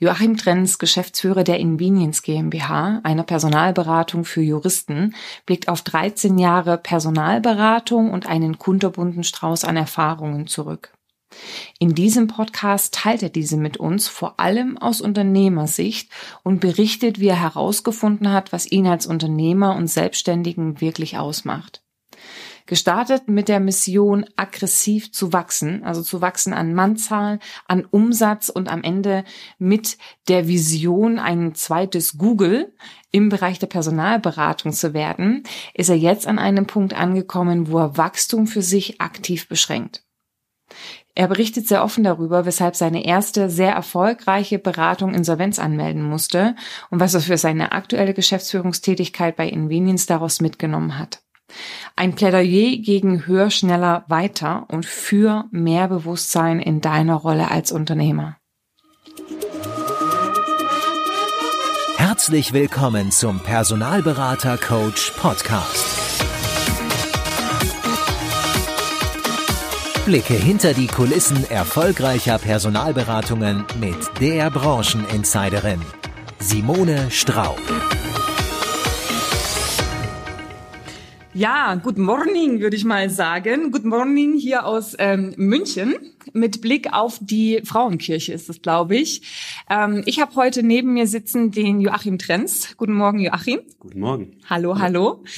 Joachim Trenz, Geschäftsführer der Invenience GmbH, einer Personalberatung für Juristen, blickt auf 13 Jahre Personalberatung und einen kunterbunten Strauß an Erfahrungen zurück. In diesem Podcast teilt er diese mit uns vor allem aus Unternehmersicht und berichtet, wie er herausgefunden hat, was ihn als Unternehmer und Selbstständigen wirklich ausmacht. Gestartet mit der Mission, aggressiv zu wachsen, also zu wachsen an Mannzahl, an Umsatz und am Ende mit der Vision, ein zweites Google im Bereich der Personalberatung zu werden, ist er jetzt an einem Punkt angekommen, wo er Wachstum für sich aktiv beschränkt. Er berichtet sehr offen darüber, weshalb seine erste sehr erfolgreiche Beratung Insolvenz anmelden musste und was er für seine aktuelle Geschäftsführungstätigkeit bei Invenience daraus mitgenommen hat. Ein Plädoyer gegen höher, schneller, weiter und für mehr Bewusstsein in deiner Rolle als Unternehmer. Herzlich willkommen zum Personalberater Coach Podcast. Blicke hinter die Kulissen erfolgreicher Personalberatungen mit der Brancheninsiderin Simone Straub. Ja, good morning, würde ich mal sagen. Good morning hier aus ähm, München mit Blick auf die Frauenkirche ist es, glaube ich. Ähm, ich habe heute neben mir sitzen den Joachim Trenz. Guten Morgen, Joachim. Guten Morgen. Hallo, hallo.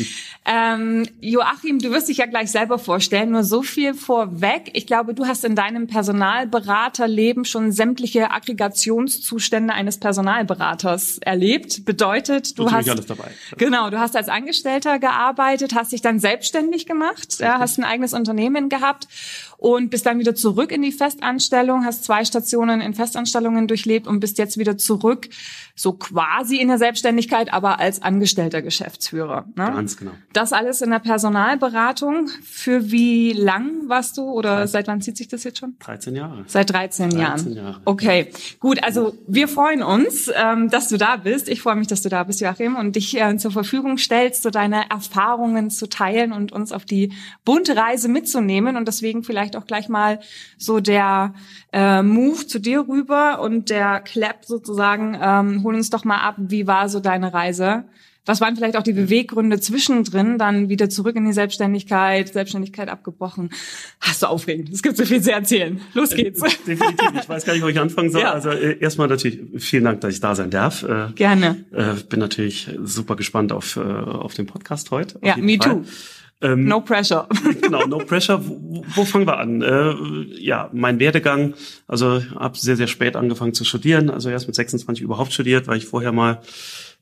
Ähm, Joachim, du wirst dich ja gleich selber vorstellen, nur so viel vorweg. Ich glaube, du hast in deinem Personalberaterleben schon sämtliche Aggregationszustände eines Personalberaters erlebt. Bedeutet, du hast alles dabei. Genau, du hast als Angestellter gearbeitet, hast dich dann selbstständig gemacht, ja, hast ein eigenes Unternehmen gehabt und bist dann wieder zurück in die Festanstellung, hast zwei Stationen in Festanstellungen durchlebt und bist jetzt wieder zurück, so quasi in der Selbstständigkeit, aber als angestellter Geschäftsführer. Ne? Ganz genau. Das alles in der Personalberatung. Für wie lang warst du oder seit wann zieht sich das jetzt schon? 13 Jahre. Seit 13, 13 Jahren. Jahre. Okay, gut. Also wir freuen uns, ähm, dass du da bist. Ich freue mich, dass du da bist, Joachim, und dich zur Verfügung stellst, so deine Erfahrungen zu teilen und uns auf die bunte Reise mitzunehmen. Und deswegen vielleicht auch gleich mal so der äh, Move zu dir rüber und der Clap sozusagen. Ähm, hol uns doch mal ab, wie war so deine Reise? Was waren vielleicht auch die Beweggründe zwischendrin, dann wieder zurück in die Selbstständigkeit, Selbstständigkeit abgebrochen? Hast du aufregend. Es gibt so viel zu erzählen. Los geht's. Definitiv. Ich weiß gar nicht, wo ich anfangen soll. Ja. Also äh, erstmal natürlich vielen Dank, dass ich da sein darf. Äh, Gerne. Äh, bin natürlich super gespannt auf, äh, auf den Podcast heute. Ja, me Fall. too. Ähm, no pressure. genau, no pressure. Wo, wo fangen wir an? Äh, ja, mein Werdegang, also habe sehr, sehr spät angefangen zu studieren, also erst mit 26 überhaupt studiert, weil ich vorher mal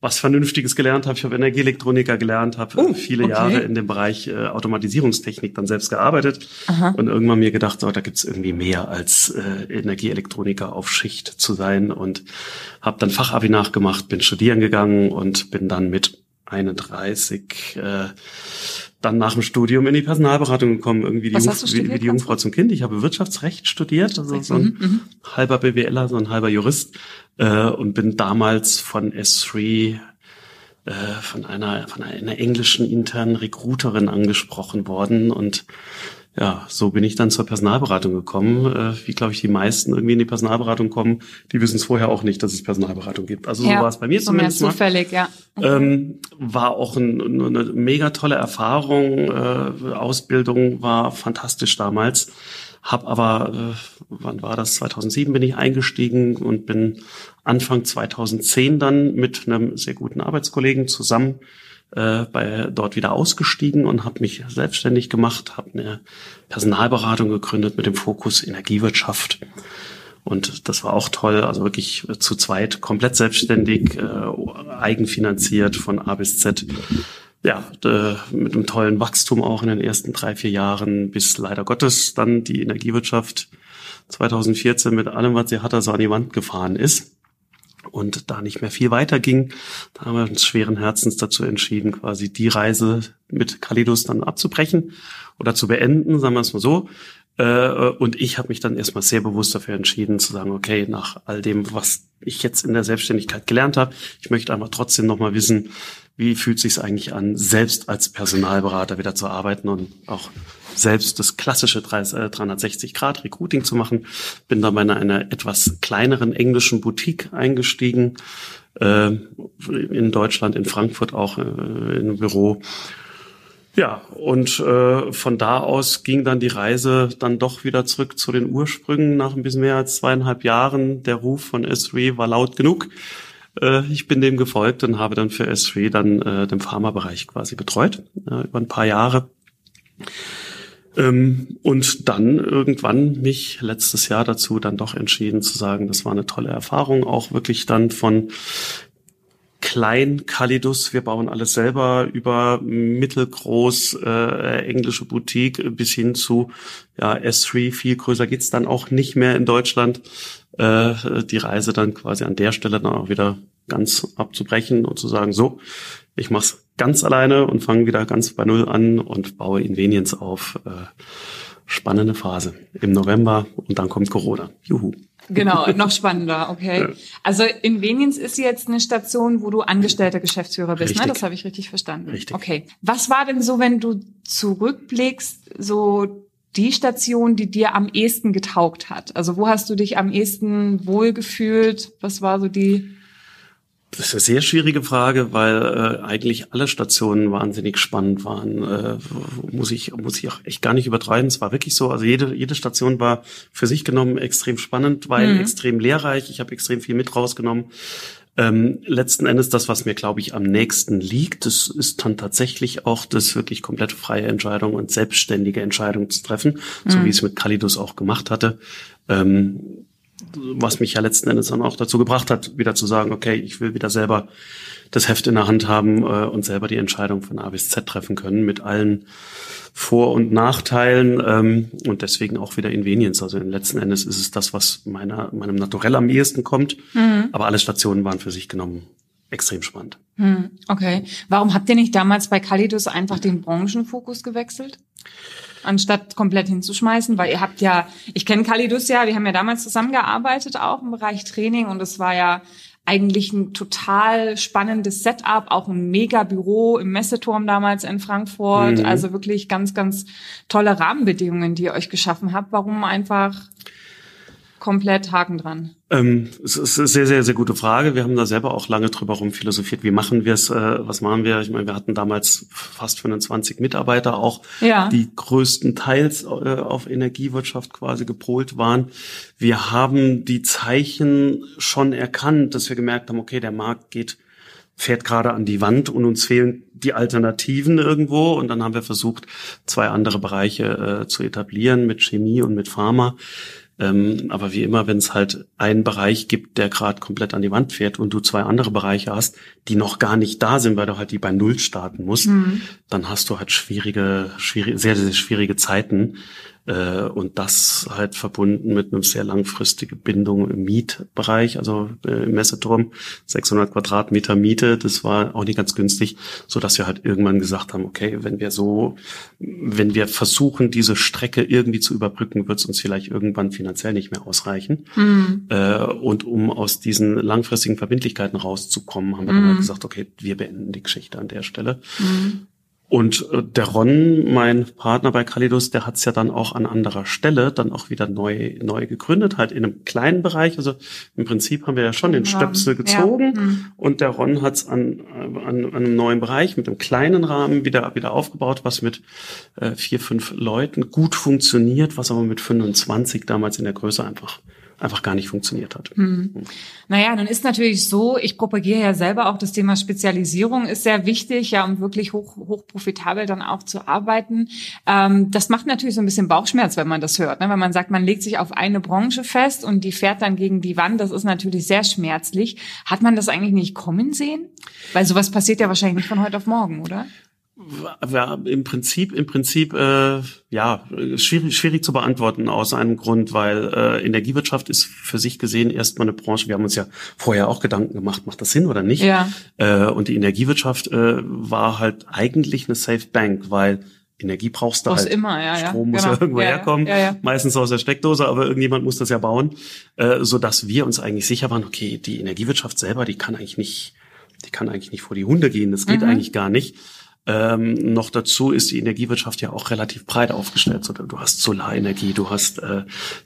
was Vernünftiges gelernt habe. Ich habe Energieelektroniker gelernt, habe oh, viele okay. Jahre in dem Bereich äh, Automatisierungstechnik dann selbst gearbeitet Aha. und irgendwann mir gedacht, so, da gibt's irgendwie mehr als äh, Energieelektroniker auf Schicht zu sein und habe dann Fachabi nachgemacht, bin studieren gegangen und bin dann mit 31 äh, dann nach dem Studium in die Personalberatung gekommen, irgendwie die, Jungf wie, wie, die Jungfrau zum Kind. Ich habe Wirtschaftsrecht studiert, also so ein mhm, mhm, halber BWLer, so ein halber Jurist äh, und bin damals von S3 äh, von einer von einer englischen internen Recruiterin angesprochen worden und ja, so bin ich dann zur Personalberatung gekommen. Äh, wie, glaube ich, die meisten irgendwie in die Personalberatung kommen, die wissen es vorher auch nicht, dass es Personalberatung gibt. Also so ja, war es bei mir so zumindest. Mehr zufällig, ja. Ähm, war auch ein, eine mega tolle Erfahrung. Äh, Ausbildung war fantastisch damals. Hab aber, äh, wann war das? 2007 bin ich eingestiegen und bin Anfang 2010 dann mit einem sehr guten Arbeitskollegen zusammen äh, bei dort wieder ausgestiegen und habe mich selbstständig gemacht, habe eine Personalberatung gegründet mit dem Fokus Energiewirtschaft. Und das war auch toll, also wirklich zu zweit komplett selbstständig, äh, eigenfinanziert von A bis Z. Ja, mit einem tollen Wachstum auch in den ersten drei, vier Jahren, bis leider Gottes dann die Energiewirtschaft 2014 mit allem, was sie hatte, so an die Wand gefahren ist und da nicht mehr viel weiter ging, da haben wir uns schweren Herzens dazu entschieden, quasi die Reise mit Kalidos dann abzubrechen oder zu beenden, sagen wir es mal so. Äh, und ich habe mich dann erstmal sehr bewusst dafür entschieden zu sagen, okay, nach all dem, was ich jetzt in der Selbstständigkeit gelernt habe, ich möchte einfach trotzdem nochmal wissen, wie fühlt sich eigentlich an, selbst als Personalberater wieder zu arbeiten und auch selbst das klassische 360-Grad-Recruiting äh, zu machen. Bin dann bei einer, etwas kleineren englischen Boutique eingestiegen, äh, in Deutschland, in Frankfurt auch äh, in einem Büro. Ja, und äh, von da aus ging dann die Reise dann doch wieder zurück zu den Ursprüngen nach ein bisschen mehr als zweieinhalb Jahren. Der Ruf von S3 war laut genug. Ich bin dem gefolgt und habe dann für S3 dann äh, den Pharmabereich quasi betreut, äh, über ein paar Jahre. Ähm, und dann irgendwann mich letztes Jahr dazu dann doch entschieden zu sagen, das war eine tolle Erfahrung, auch wirklich dann von klein Kalidus, wir bauen alles selber, über mittelgroß äh, englische Boutique bis hin zu ja, S3, viel größer geht's dann auch nicht mehr in Deutschland. Äh, die Reise dann quasi an der Stelle dann auch wieder ganz abzubrechen und zu sagen, so, ich mach's ganz alleine und fange wieder ganz bei Null an und baue Invenience auf. Äh, spannende Phase im November und dann kommt Corona. Juhu. Genau, noch spannender, okay. Ja. Also Invenience ist jetzt eine Station, wo du angestellter Geschäftsführer bist, ne? richtig. ne? Das habe ich richtig verstanden. Richtig. Okay. Was war denn so, wenn du zurückblickst, so die Station, die dir am ehesten getaugt hat? Also wo hast du dich am ehesten wohlgefühlt? Was war so die das ist eine sehr schwierige Frage, weil äh, eigentlich alle Stationen wahnsinnig spannend waren. Äh, muss ich muss ich auch echt gar nicht übertreiben. Es war wirklich so. Also jede jede Station war für sich genommen extrem spannend, weil mhm. extrem lehrreich. Ich habe extrem viel mit rausgenommen. Ähm, letzten Endes das, was mir glaube ich am nächsten liegt, das ist dann tatsächlich auch das wirklich komplett freie Entscheidung und selbstständige Entscheidung zu treffen, mhm. so wie ich es mit Kalidus auch gemacht hatte. Ähm, was mich ja letzten Endes dann auch dazu gebracht hat, wieder zu sagen, okay, ich will wieder selber das Heft in der Hand haben äh, und selber die Entscheidung von A bis Z treffen können mit allen Vor- und Nachteilen ähm, und deswegen auch wieder Invenience. Also letzten Endes ist es das, was meiner, meinem Naturell am ehesten kommt. Mhm. Aber alle Stationen waren für sich genommen extrem spannend. Mhm. Okay. Warum habt ihr nicht damals bei Calidus einfach den Branchenfokus gewechselt? Anstatt komplett hinzuschmeißen, weil ihr habt ja, ich kenne Kalidus ja, wir haben ja damals zusammengearbeitet auch im Bereich Training und es war ja eigentlich ein total spannendes Setup, auch ein mega Büro im Messeturm damals in Frankfurt, mhm. also wirklich ganz, ganz tolle Rahmenbedingungen, die ihr euch geschaffen habt. Warum einfach komplett Haken dran? Ähm, es ist eine sehr, sehr, sehr gute Frage. Wir haben da selber auch lange drüber rumphilosophiert. Wie machen wir es? Äh, was machen wir? Ich meine, wir hatten damals fast 25 Mitarbeiter auch, ja. die größtenteils äh, auf Energiewirtschaft quasi gepolt waren. Wir haben die Zeichen schon erkannt, dass wir gemerkt haben, okay, der Markt geht fährt gerade an die Wand und uns fehlen die Alternativen irgendwo. Und dann haben wir versucht, zwei andere Bereiche äh, zu etablieren mit Chemie und mit Pharma. Ähm, aber wie immer, wenn es halt einen Bereich gibt, der gerade komplett an die Wand fährt und du zwei andere Bereiche hast, die noch gar nicht da sind, weil du halt die bei Null starten musst, mhm. dann hast du halt schwierige, schwierige, sehr, sehr schwierige Zeiten. Äh, und das halt verbunden mit einem sehr langfristigen Bindung im Mietbereich, also äh, im Messeturm, 600 Quadratmeter Miete, das war auch nicht ganz günstig, so dass wir halt irgendwann gesagt haben, okay, wenn wir so, wenn wir versuchen, diese Strecke irgendwie zu überbrücken, wird es uns vielleicht irgendwann finanziell nicht mehr ausreichen. Mhm. Äh, und um aus diesen langfristigen Verbindlichkeiten rauszukommen, haben wir mhm. dann halt gesagt, okay, wir beenden die Geschichte an der Stelle. Mhm. Und äh, der Ron, mein Partner bei Kalidos, der hat es ja dann auch an anderer Stelle dann auch wieder neu neu gegründet, halt in einem kleinen Bereich. Also im Prinzip haben wir ja schon den Stöpsel gezogen ja. mhm. und der Ron hat es an, an, an einem neuen Bereich mit einem kleinen Rahmen wieder wieder aufgebaut, was mit äh, vier fünf Leuten gut funktioniert, was aber mit 25 damals in der Größe einfach einfach gar nicht funktioniert hat. Hm. Naja, nun ist natürlich so, ich propagiere ja selber auch das Thema Spezialisierung ist sehr wichtig, ja, um wirklich hoch, hoch profitabel dann auch zu arbeiten. Ähm, das macht natürlich so ein bisschen Bauchschmerz, wenn man das hört, ne? wenn man sagt, man legt sich auf eine Branche fest und die fährt dann gegen die Wand. Das ist natürlich sehr schmerzlich. Hat man das eigentlich nicht kommen sehen? Weil sowas passiert ja wahrscheinlich nicht von heute auf morgen, oder? Ja, im Prinzip, im Prinzip, äh, ja, schwierig, schwierig zu beantworten aus einem Grund, weil äh, Energiewirtschaft ist für sich gesehen erstmal eine Branche. Wir haben uns ja vorher auch Gedanken gemacht, macht das Sinn oder nicht? Ja. Äh, und die Energiewirtschaft äh, war halt eigentlich eine Safe Bank, weil Energie brauchst du Brauchst halt. immer, ja, ja. Strom muss Genau. ja irgendwo ja. herkommen, Ja, ja. meistens aus der Steckdose, aber irgendjemand muss das ja bauen, äh, so dass wir uns eigentlich sicher waren, okay, die Energiewirtschaft selber, die kann eigentlich nicht, die kann eigentlich nicht vor die Hunde gehen, das geht Mhm. eigentlich gar nicht. Ähm, noch dazu ist die Energiewirtschaft ja auch relativ breit aufgestellt. Du hast Solarenergie, du hast äh,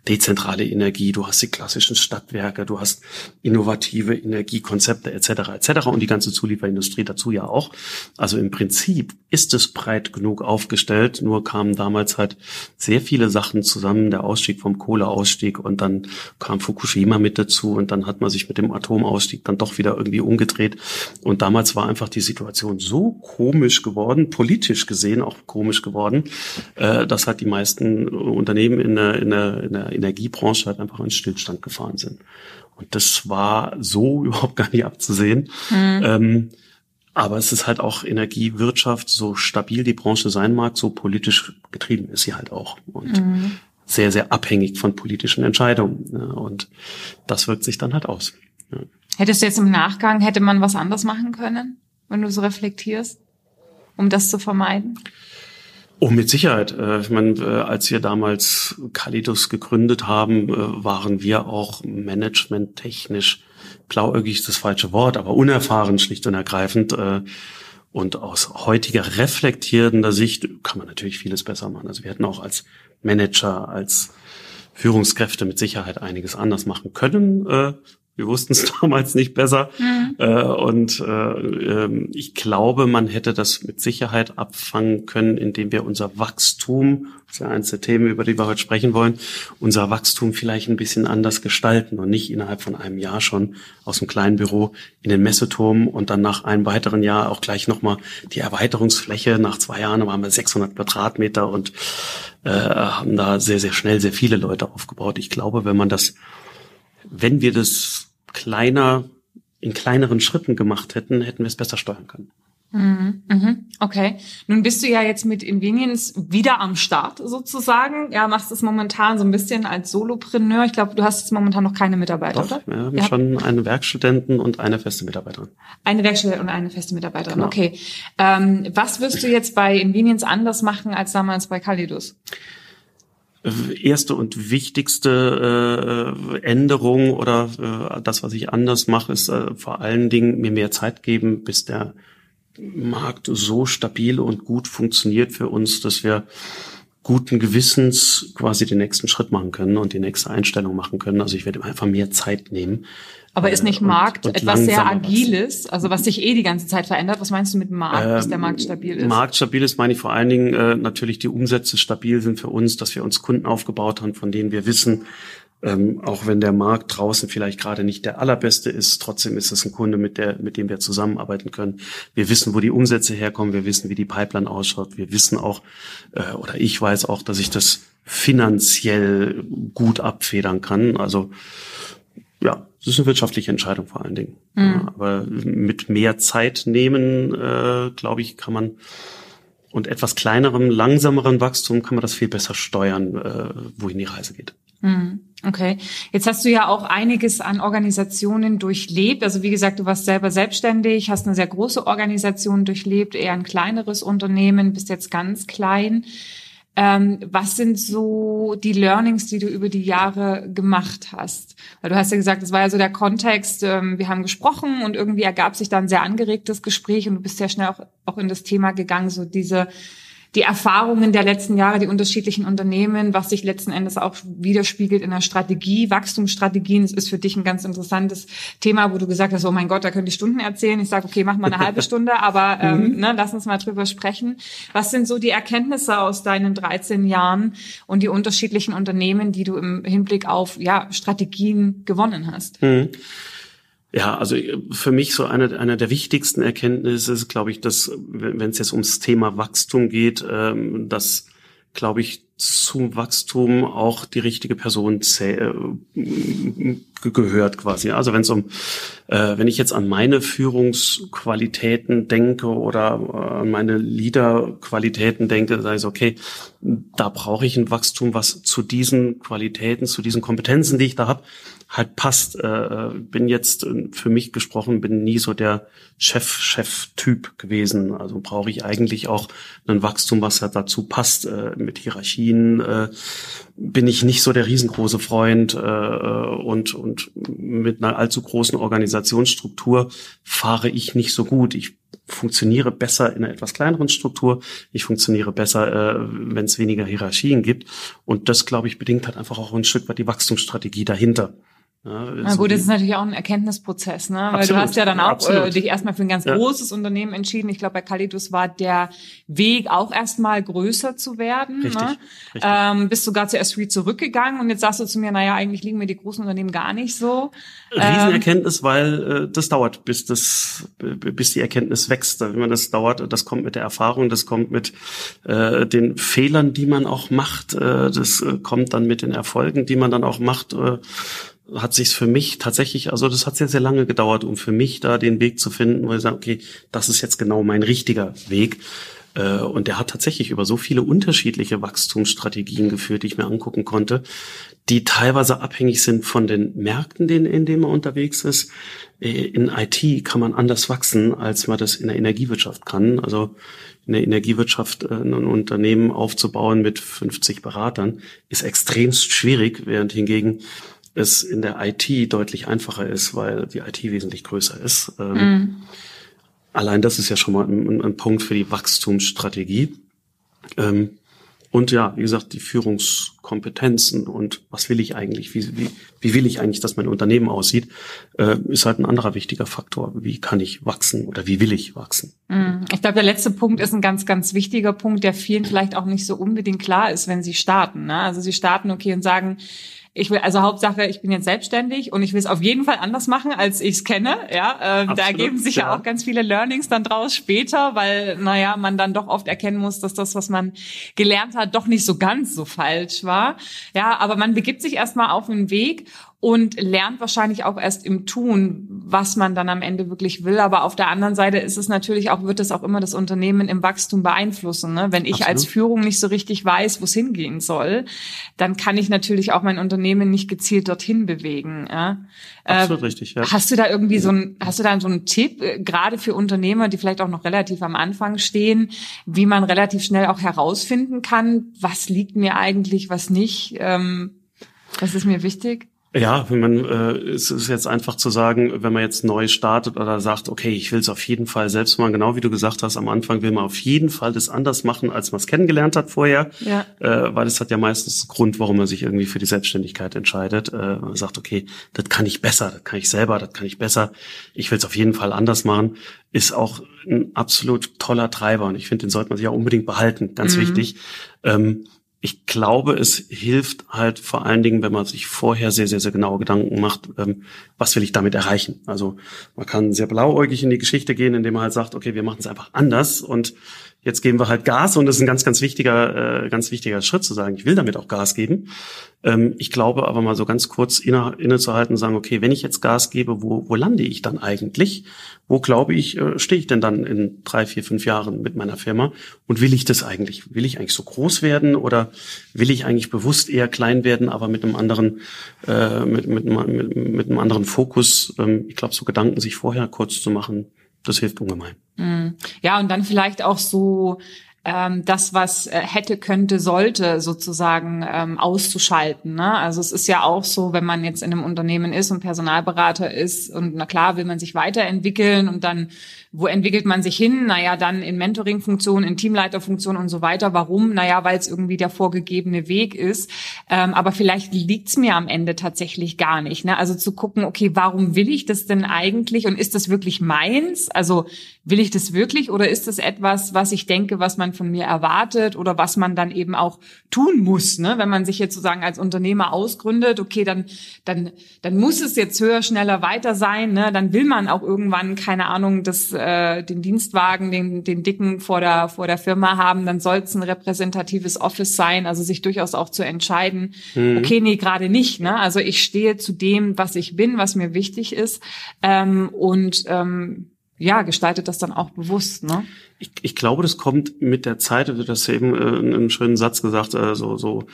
dezentrale Energie, du hast die klassischen Stadtwerke, du hast innovative Energiekonzepte etc. etc. und die ganze Zulieferindustrie dazu ja auch. Also im Prinzip ist es breit genug aufgestellt, nur kamen damals halt sehr viele Sachen zusammen, der Ausstieg vom Kohleausstieg und dann kam Fukushima mit dazu und dann hat man sich mit dem Atomausstieg dann doch wieder irgendwie umgedreht und damals war einfach die Situation so komisch geworden, politisch gesehen auch komisch geworden, äh, dass halt die meisten Unternehmen in der, in, der, in der Energiebranche halt einfach in Stillstand gefahren sind. Und das war so überhaupt gar nicht abzusehen. Ähm, aber es ist halt auch Energiewirtschaft, so stabil die Branche sein mag, so politisch getrieben ist sie halt auch. Und sehr, sehr abhängig von politischen Entscheidungen. Ja, und das wirkt sich dann halt aus. Ja. Hättest du jetzt im Nachgang, hätte man was anders machen können, wenn du so reflektierst, um das zu vermeiden? Oh, mit Sicherheit. Äh, Ich meine, äh, als wir damals Calidus gegründet haben, äh, waren wir auch managementtechnisch, blauäugig ist das falsche Wort, aber unerfahren schlicht und ergreifend. Und aus heutiger reflektierender Sicht kann man natürlich vieles besser machen. Also wir hätten auch als Manager, als Führungskräfte mit Sicherheit einiges anders machen können. Wir wussten es damals nicht besser. Äh, Und äh, ähm, ich glaube, man hätte das mit Sicherheit abfangen können, indem wir unser Wachstum, das ist ja eines der Themen, über die wir heute sprechen wollen, unser Wachstum vielleicht ein bisschen anders gestalten und nicht innerhalb von einem Jahr schon aus dem kleinen Büro in den Messeturm und dann nach einem weiteren Jahr auch gleich nochmal die Erweiterungsfläche. Nach zwei Jahren waren wir 600 Quadratmeter und äh, haben da sehr, sehr schnell sehr viele Leute aufgebaut. Ich glaube, wenn man das, wenn wir das kleiner, in kleineren Schritten gemacht hätten, hätten wir es besser steuern können. Mhm, mhm, okay. Nun bist du ja jetzt mit Invenience wieder am Start sozusagen. Ja, machst es momentan so ein bisschen als Solopreneur. Ich glaube, du hast jetzt momentan noch keine Mitarbeiter, Doch, oder? wir haben Ihr habt schon einen Werkstudenten und eine feste Mitarbeiterin. Eine Werkstudent und eine feste Mitarbeiterin. Genau. Okay. Ähm, was wirst du jetzt bei Invenience anders machen als damals bei Calidus? Erste und wichtigste äh, Änderung oder äh, das, was ich anders mache, ist äh, vor allen Dingen mir mehr Zeit geben, bis der Markt so stabil und gut funktioniert für uns, dass wir guten Gewissens quasi den nächsten Schritt machen können und die nächste Einstellung machen können. Also ich werde einfach mehr Zeit nehmen. Aber ist nicht Äh, und- Markt und etwas sehr. Agiles, also was sich eh die ganze Zeit verändert? Was meinst du mit Markt, dass der Markt stabil ist? Markt stabil ist, meine ich vor allen Dingen äh, natürlich die Umsätze stabil sind für uns, dass wir uns Kunden aufgebaut haben, von denen wir wissen, ähm, auch wenn der Markt draußen vielleicht gerade nicht der allerbeste ist, trotzdem ist es ein Kunde, mit, der, mit dem wir zusammenarbeiten können. Wir wissen, wo die Umsätze herkommen, wir wissen, wie die Pipeline ausschaut, wir wissen auch, äh, oder ich weiß auch, dass ich das finanziell gut abfedern kann. Also ja, das ist eine wirtschaftliche Entscheidung vor allen Dingen. Ja, aber mit mehr Zeit nehmen, äh, glaube ich, kann man und etwas kleinerem, langsamerem Wachstum kann man das viel besser steuern, äh, wohin die Reise geht. Hm, Okay. Jetzt hast du ja auch einiges an Organisationen durchlebt. Also wie gesagt, du warst selber selbstständig, hast eine sehr große Organisation durchlebt, eher ein kleineres Unternehmen, bist jetzt ganz klein. Ähm, was sind so die Learnings, die du über die Jahre gemacht hast? Weil du hast ja gesagt, das war ja so der Kontext, ähm, wir haben gesprochen und irgendwie ergab sich da ein sehr angeregtes Gespräch und du bist sehr schnell auch, auch in das Thema gegangen, so diese die Erfahrungen der letzten Jahre, die unterschiedlichen Unternehmen, was sich letzten Endes auch widerspiegelt in der Strategie, Wachstumsstrategien. Das ist für dich ein ganz interessantes Thema, wo du gesagt hast, oh mein Gott, da könnte ich Stunden erzählen. Ich sage, okay, mach mal eine halbe Stunde, aber ähm, ne, lass uns mal drüber sprechen. Was sind so die Erkenntnisse aus deinen 13 Jahren und die unterschiedlichen Unternehmen, die du im Hinblick auf ja, Strategien gewonnen hast? Ja, also äh, für mich so eine, eine der wichtigsten Erkenntnisse ist, glaube ich, dass, wenn es jetzt ums Thema Wachstum geht, ähm, dass, glaube ich, zum Wachstum auch die richtige Person äh, ge- gehört quasi. Also wenn es um, äh, wenn ich jetzt an meine Führungsqualitäten denke oder äh, an meine Leaderqualitäten denke, sage ich so, okay, da brauche ich ein Wachstum, was zu diesen Qualitäten, zu diesen Kompetenzen, die ich da habe, halt passt. Äh, bin jetzt äh, für mich gesprochen, bin nie so der Chef-Chef-Typ gewesen. Also brauche ich eigentlich auch ein Wachstum, was ja dazu passt. Äh, mit Hierarchien äh, bin ich nicht so der riesengroße Freund äh, und, und mit einer allzu großen Organisationsstruktur fahre ich nicht so gut. Ich funktioniere besser in einer etwas kleineren Struktur. Ich funktioniere besser, äh, wenn es weniger Hierarchien gibt. Und das, glaube ich, bedingt halt einfach auch ein Stück weit die Wachstumsstrategie dahinter. Ja, Na gut, das ist natürlich auch ein Erkenntnisprozess, ne? Weil du hast ja dann auch äh, dich erstmal für ein ganz ja. großes Unternehmen entschieden. Ich glaube, bei Calidus war der Weg auch erstmal größer zu werden. Richtig, ne? richtig. Ähm, bist sogar zu S3 zurückgegangen und jetzt sagst du zu mir, naja, eigentlich liegen mir die großen Unternehmen gar nicht so. Riesenerkenntnis, ähm, weil äh, das dauert, bis das, bis die Erkenntnis wächst. Wenn man das dauert, das kommt mit der Erfahrung, das kommt mit äh, den Fehlern, die man auch macht, äh, das äh, kommt dann mit den Erfolgen, die man dann auch macht. Äh, hat sich's für mich tatsächlich, also das hat sehr, sehr lange gedauert, um für mich da den Weg zu finden, wo ich sage, okay, das ist jetzt genau mein richtiger Weg. Äh, und der hat tatsächlich über so viele unterschiedliche Wachstumsstrategien geführt, die ich mir angucken konnte, die teilweise abhängig sind von den Märkten, in denen man unterwegs ist. Äh, in IT kann man anders wachsen, als man das in der Energiewirtschaft kann. Also in der Energiewirtschaft äh, ein Unternehmen aufzubauen mit 50 Beratern ist extremst schwierig, während hingegen es in der IT deutlich einfacher ist, weil die IT wesentlich größer ist. Ähm, mm. Allein das ist ja schon mal ein, ein Punkt für die Wachstumsstrategie. Ähm, und ja, wie gesagt, die Führungskompetenzen und was will ich eigentlich, wie, wie, wie will ich eigentlich, dass mein Unternehmen aussieht, äh, ist halt ein anderer wichtiger Faktor. Wie kann ich wachsen oder wie will ich wachsen? Mm. Ich glaube, der letzte Punkt ist ein ganz, ganz wichtiger Punkt, der vielen vielleicht auch nicht so unbedingt klar ist, wenn sie starten. Ne? Also sie starten okay und sagen, ich will, also Hauptsache, ich bin jetzt selbstständig und ich will es auf jeden Fall anders machen, als ich es kenne. Ja, ähm, da ergeben sich ja. ja. auch ganz viele Learnings dann draus später, weil, naja, man dann doch oft erkennen muss, dass das, was man gelernt hat, doch nicht so ganz so falsch war. Ja, aber man begibt sich erstmal auf den Weg und lernt wahrscheinlich auch erst im Tun, was man dann am Ende wirklich will. Aber auf der anderen Seite ist es natürlich auch, wird es auch immer das Unternehmen im Wachstum beeinflussen. Ne? Wenn ich Absolut. als Führung nicht so richtig weiß, wo es hingehen soll, dann kann ich natürlich auch mein Unternehmen nicht gezielt dorthin bewegen. Ja? Absolut äh, richtig. Ja. Hast du da irgendwie so ein, hast du da so einen Tipp, äh, gerade für Unternehmer, die vielleicht auch noch relativ am Anfang stehen, wie man relativ schnell auch herausfinden kann, was liegt mir eigentlich, was nicht? Ähm, was ist mir wichtig? Ja, wenn man äh, es ist jetzt einfach zu sagen, wenn man jetzt neu startet oder sagt, okay, ich will es auf jeden Fall selbst mal, genau wie du gesagt hast, am Anfang will man auf jeden Fall das anders machen, als man es kennengelernt hat vorher, ja. äh, weil es hat ja meistens Grund, warum man sich irgendwie für die Selbstständigkeit entscheidet. Äh, man sagt, okay, das kann ich besser, das kann ich selber, das kann ich besser. Ich will es auf jeden Fall anders machen, ist auch ein absolut toller Treiber und ich finde, den sollte man sich auch unbedingt behalten, ganz mhm. wichtig. Ähm, ich glaube, es hilft halt vor allen Dingen, wenn man sich vorher sehr, sehr, sehr genaue Gedanken macht, ähm, was will ich damit erreichen. Also man kann sehr blauäugig in die Geschichte gehen, indem man halt sagt, okay, wir machen es einfach anders und jetzt geben wir halt Gas und das ist ein ganz, ganz wichtiger, äh, ganz wichtiger Schritt zu sagen, ich will damit auch Gas geben. Ähm, ich glaube aber mal so ganz kurz inne, innezuhalten und sagen, okay, wenn ich jetzt Gas gebe, wo, wo lande ich dann eigentlich? Wo glaube ich, äh, stehe ich denn dann in drei, vier, fünf Jahren mit meiner Firma? Und will ich das eigentlich? Will ich eigentlich so groß werden oder will ich eigentlich bewusst eher klein werden, aber mit einem anderen, äh, mit, mit, mit, mit einem anderen Fokus? Ähm, ich glaube, so Gedanken sich vorher kurz zu machen, das hilft ungemein. Mm. Ja, und dann vielleicht auch so ähm, das, was äh, hätte, könnte, sollte sozusagen ähm, auszuschalten. Ne? Also es ist ja auch so, wenn man jetzt in einem Unternehmen ist und Personalberater ist und na klar will man sich weiterentwickeln und dann wo entwickelt man sich hin? Naja, dann in Mentoring-Funktionen, in Teamleiterfunktionen und so weiter. Warum? Naja, weil es irgendwie der vorgegebene Weg ist. Ähm, aber vielleicht liegt's mir am Ende tatsächlich gar nicht. Ne? Also zu gucken, okay, warum will ich das denn eigentlich und ist das wirklich meins? Also will ich das wirklich oder ist das etwas, was ich denke, was man von mir erwartet oder was man dann eben auch tun muss? Ne? Wenn man sich jetzt sozusagen als Unternehmer ausgründet, okay, dann, dann, dann muss es jetzt höher, schneller, weiter sein. Ne? Dann will man auch irgendwann, keine Ahnung, das äh, den Dienstwagen, den, den dicken vor der, vor der Firma haben, dann soll es ein repräsentatives Office sein, also sich durchaus auch zu entscheiden, mhm. okay, nee, gerade nicht. Ne? Also ich stehe zu dem, was ich bin, was mir wichtig ist. Ähm, und ähm, ja, gestaltet das dann auch bewusst, ne? Ich, ich glaube, das kommt mit der Zeit, du hast eben äh, einen schönen Satz gesagt, äh, so, so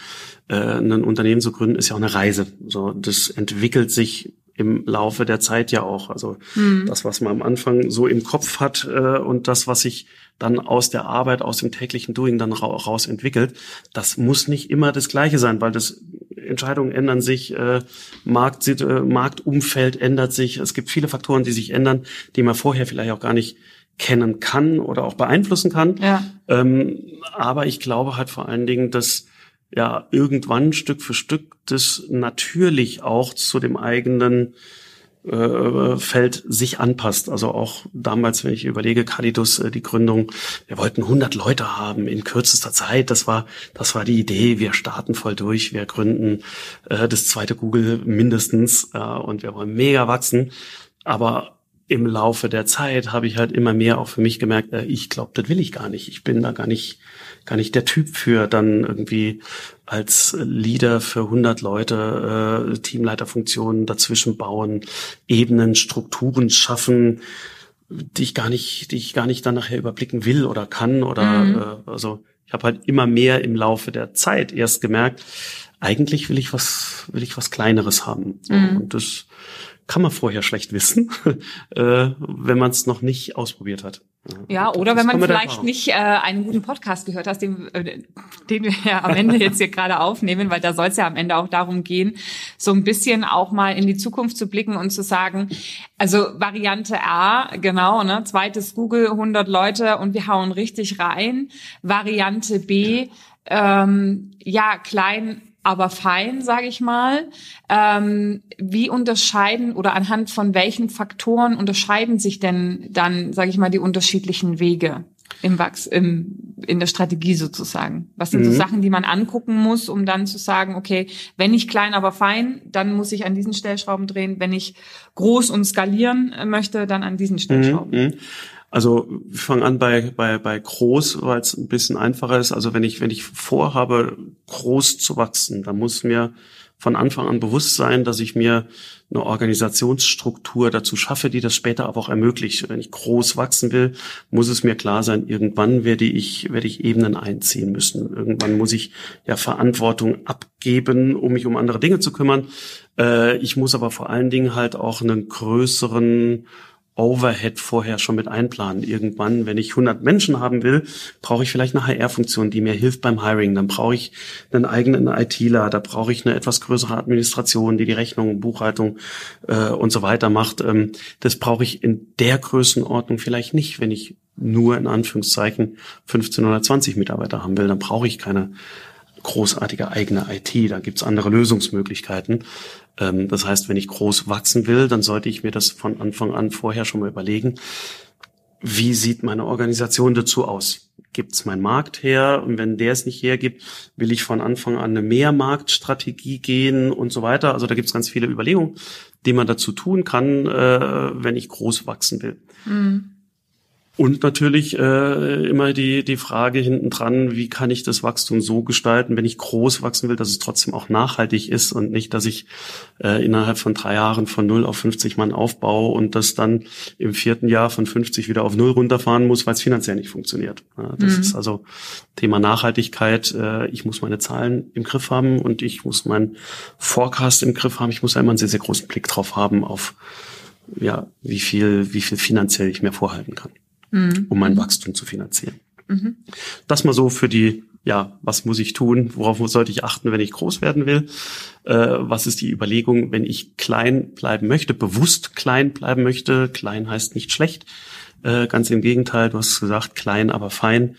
äh, ein Unternehmen zu gründen ist ja auch eine Reise. So, das entwickelt sich im Laufe der Zeit ja auch. Also mhm. das, was man am Anfang so im Kopf hat äh, und das, was sich dann aus der Arbeit, aus dem täglichen Doing dann ra raus entwickelt, das muss nicht immer das Gleiche sein, weil das Entscheidungen ändern sich, äh, Markt, äh, Marktumfeld ändert sich. Es gibt viele Faktoren, die sich ändern, die man vorher vielleicht auch gar nicht kennen kann oder auch beeinflussen kann. Ja. Ähm, aber ich glaube halt vor allen Dingen, dass ja irgendwann Stück für Stück das natürlich auch zu dem eigenen äh, Feld sich anpasst. Also auch damals, wenn ich überlege, Calidus, äh, die Gründung, wir wollten 100 Leute haben in kürzester Zeit. Das war, das war die Idee. Wir starten voll durch. Wir gründen äh, das zweite Google mindestens äh, und wir wollen mega wachsen. Aber im Laufe der Zeit habe ich halt immer mehr auch für mich gemerkt, äh, ich glaube, das will ich gar nicht. Ich bin da gar nicht, gar nicht der Typ für, dann irgendwie als Leader für 100 Leute äh, Teamleiterfunktionen dazwischen bauen, Ebenen, Strukturen schaffen, die ich gar nicht, die ich gar nicht dann nachher überblicken will oder kann oder mhm. äh, also ich habe halt immer mehr im Laufe der Zeit erst gemerkt, eigentlich will ich was, will ich was Kleineres haben. Mhm. Und das kann man vorher schlecht wissen, äh, wenn man es noch nicht ausprobiert hat. Ja, oder wenn man vielleicht nicht äh, einen guten Podcast gehört hat, den, äh, den wir ja am Ende jetzt hier gerade aufnehmen, weil da soll es ja am Ende auch darum gehen, so ein bisschen auch mal in die Zukunft zu blicken und zu sagen, also Variante A, genau, ne, zweites Google, 100 Leute und wir hauen richtig rein. Variante B, ähm, ja, klein aber fein, sage ich mal. Ähm, wie unterscheiden oder anhand von welchen Faktoren unterscheiden sich denn dann, sage ich mal, die unterschiedlichen Wege im Wachs, im, in der Strategie sozusagen? Was sind mhm. so Sachen, die man angucken muss, um dann zu sagen, okay, wenn ich klein, aber fein, dann muss ich an diesen Stellschrauben drehen. Wenn ich groß und skalieren möchte, dann an diesen Stellschrauben. Mhm. Also wir fangen an bei, bei, bei groß, weil es ein bisschen einfacher ist. Also wenn ich, wenn ich vorhabe, groß zu wachsen, dann muss mir von Anfang an bewusst sein, dass ich mir eine Organisationsstruktur dazu schaffe, die das später aber auch ermöglicht. Wenn ich groß wachsen will, muss es mir klar sein, irgendwann werde ich, werde ich Ebenen einziehen müssen. Irgendwann muss ich ja Verantwortung abgeben, um mich um andere Dinge zu kümmern. Äh, ich muss aber vor allen Dingen halt auch einen größeren Overhead vorher schon mit einplanen. Irgendwann, wenn ich 100 Menschen haben will, brauche ich vielleicht eine HR-Funktion, die mir hilft beim Hiring. Dann brauche ich einen eigenen ITler, da brauche ich eine etwas größere Administration, die die Rechnung, Buchhaltung äh, und so weiter macht. Ähm, das brauche ich in der Größenordnung vielleicht nicht, wenn ich nur in Anführungszeichen 15 oder 20 Mitarbeiter haben will. Dann brauche ich keine großartige eigene IT. Da gibt's andere Lösungsmöglichkeiten. Ähm, das heißt, wenn ich groß wachsen will, dann sollte ich mir das von Anfang an vorher schon mal überlegen. Wie sieht meine Organisation dazu aus? Gibt's meinen Markt her? Und wenn der es nicht hergibt, will ich von Anfang an eine Mehrmarktstrategie gehen und so weiter. Also da gibt's ganz viele Überlegungen, die man dazu tun kann, äh, wenn ich groß wachsen will. Mhm. Und natürlich äh, immer die, die Frage hinten dran, wie kann ich das Wachstum so gestalten, wenn ich groß wachsen will, dass es trotzdem auch nachhaltig ist und nicht, dass ich äh, innerhalb von drei Jahren von null auf 50 Mann aufbaue und das dann im vierten Jahr von 50 wieder auf null runterfahren muss, weil es finanziell nicht funktioniert. Ja, das mhm. ist also Thema Nachhaltigkeit. Äh, ich muss meine Zahlen im Griff haben und ich muss meinen Forecast im Griff haben. Ich muss einmal einen sehr, sehr großen Blick drauf haben auf ja, wie viel, wie viel finanziell ich mir vorhalten kann mhm. um mein Wachstum zu finanzieren. Mhm. Das mal so für die, ja, was muss ich tun? Worauf sollte ich achten, wenn ich groß werden will? Äh, was ist die Überlegung, wenn ich klein bleiben möchte, bewusst klein bleiben möchte? Klein heißt nicht schlecht. Äh, ganz im Gegenteil, du hast gesagt, klein, aber fein.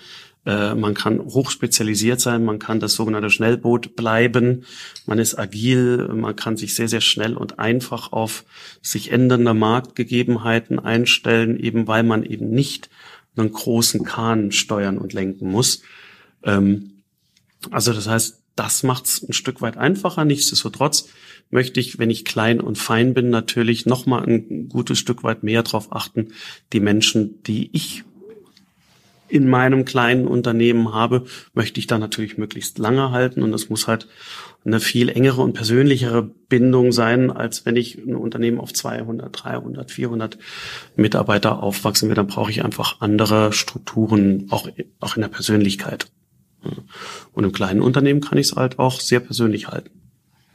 Äh, man kann hochspezialisiert sein, man kann das sogenannte Schnellboot bleiben, man ist agil, man kann sich sehr, sehr schnell und einfach auf sich ändernde Marktgegebenheiten einstellen, eben weil man eben nicht einen großen Kahn steuern und lenken muss. Ähm, also das heißt, das macht es ein Stück weit einfacher. Nichtsdestotrotz möchte ich, wenn ich klein und fein bin, natürlich noch mal ein gutes Stück weit mehr darauf achten, die Menschen, die ich in meinem kleinen Unternehmen habe, möchte ich da natürlich möglichst lange halten und das muss halt eine viel engere und persönlichere Bindung sein, als wenn ich ein Unternehmen auf 200, 300, 400 Mitarbeiter aufwachsen will. Dann brauche ich einfach andere Strukturen, auch, auch in der Persönlichkeit. Und im kleinen Unternehmen kann ich es halt auch sehr persönlich halten.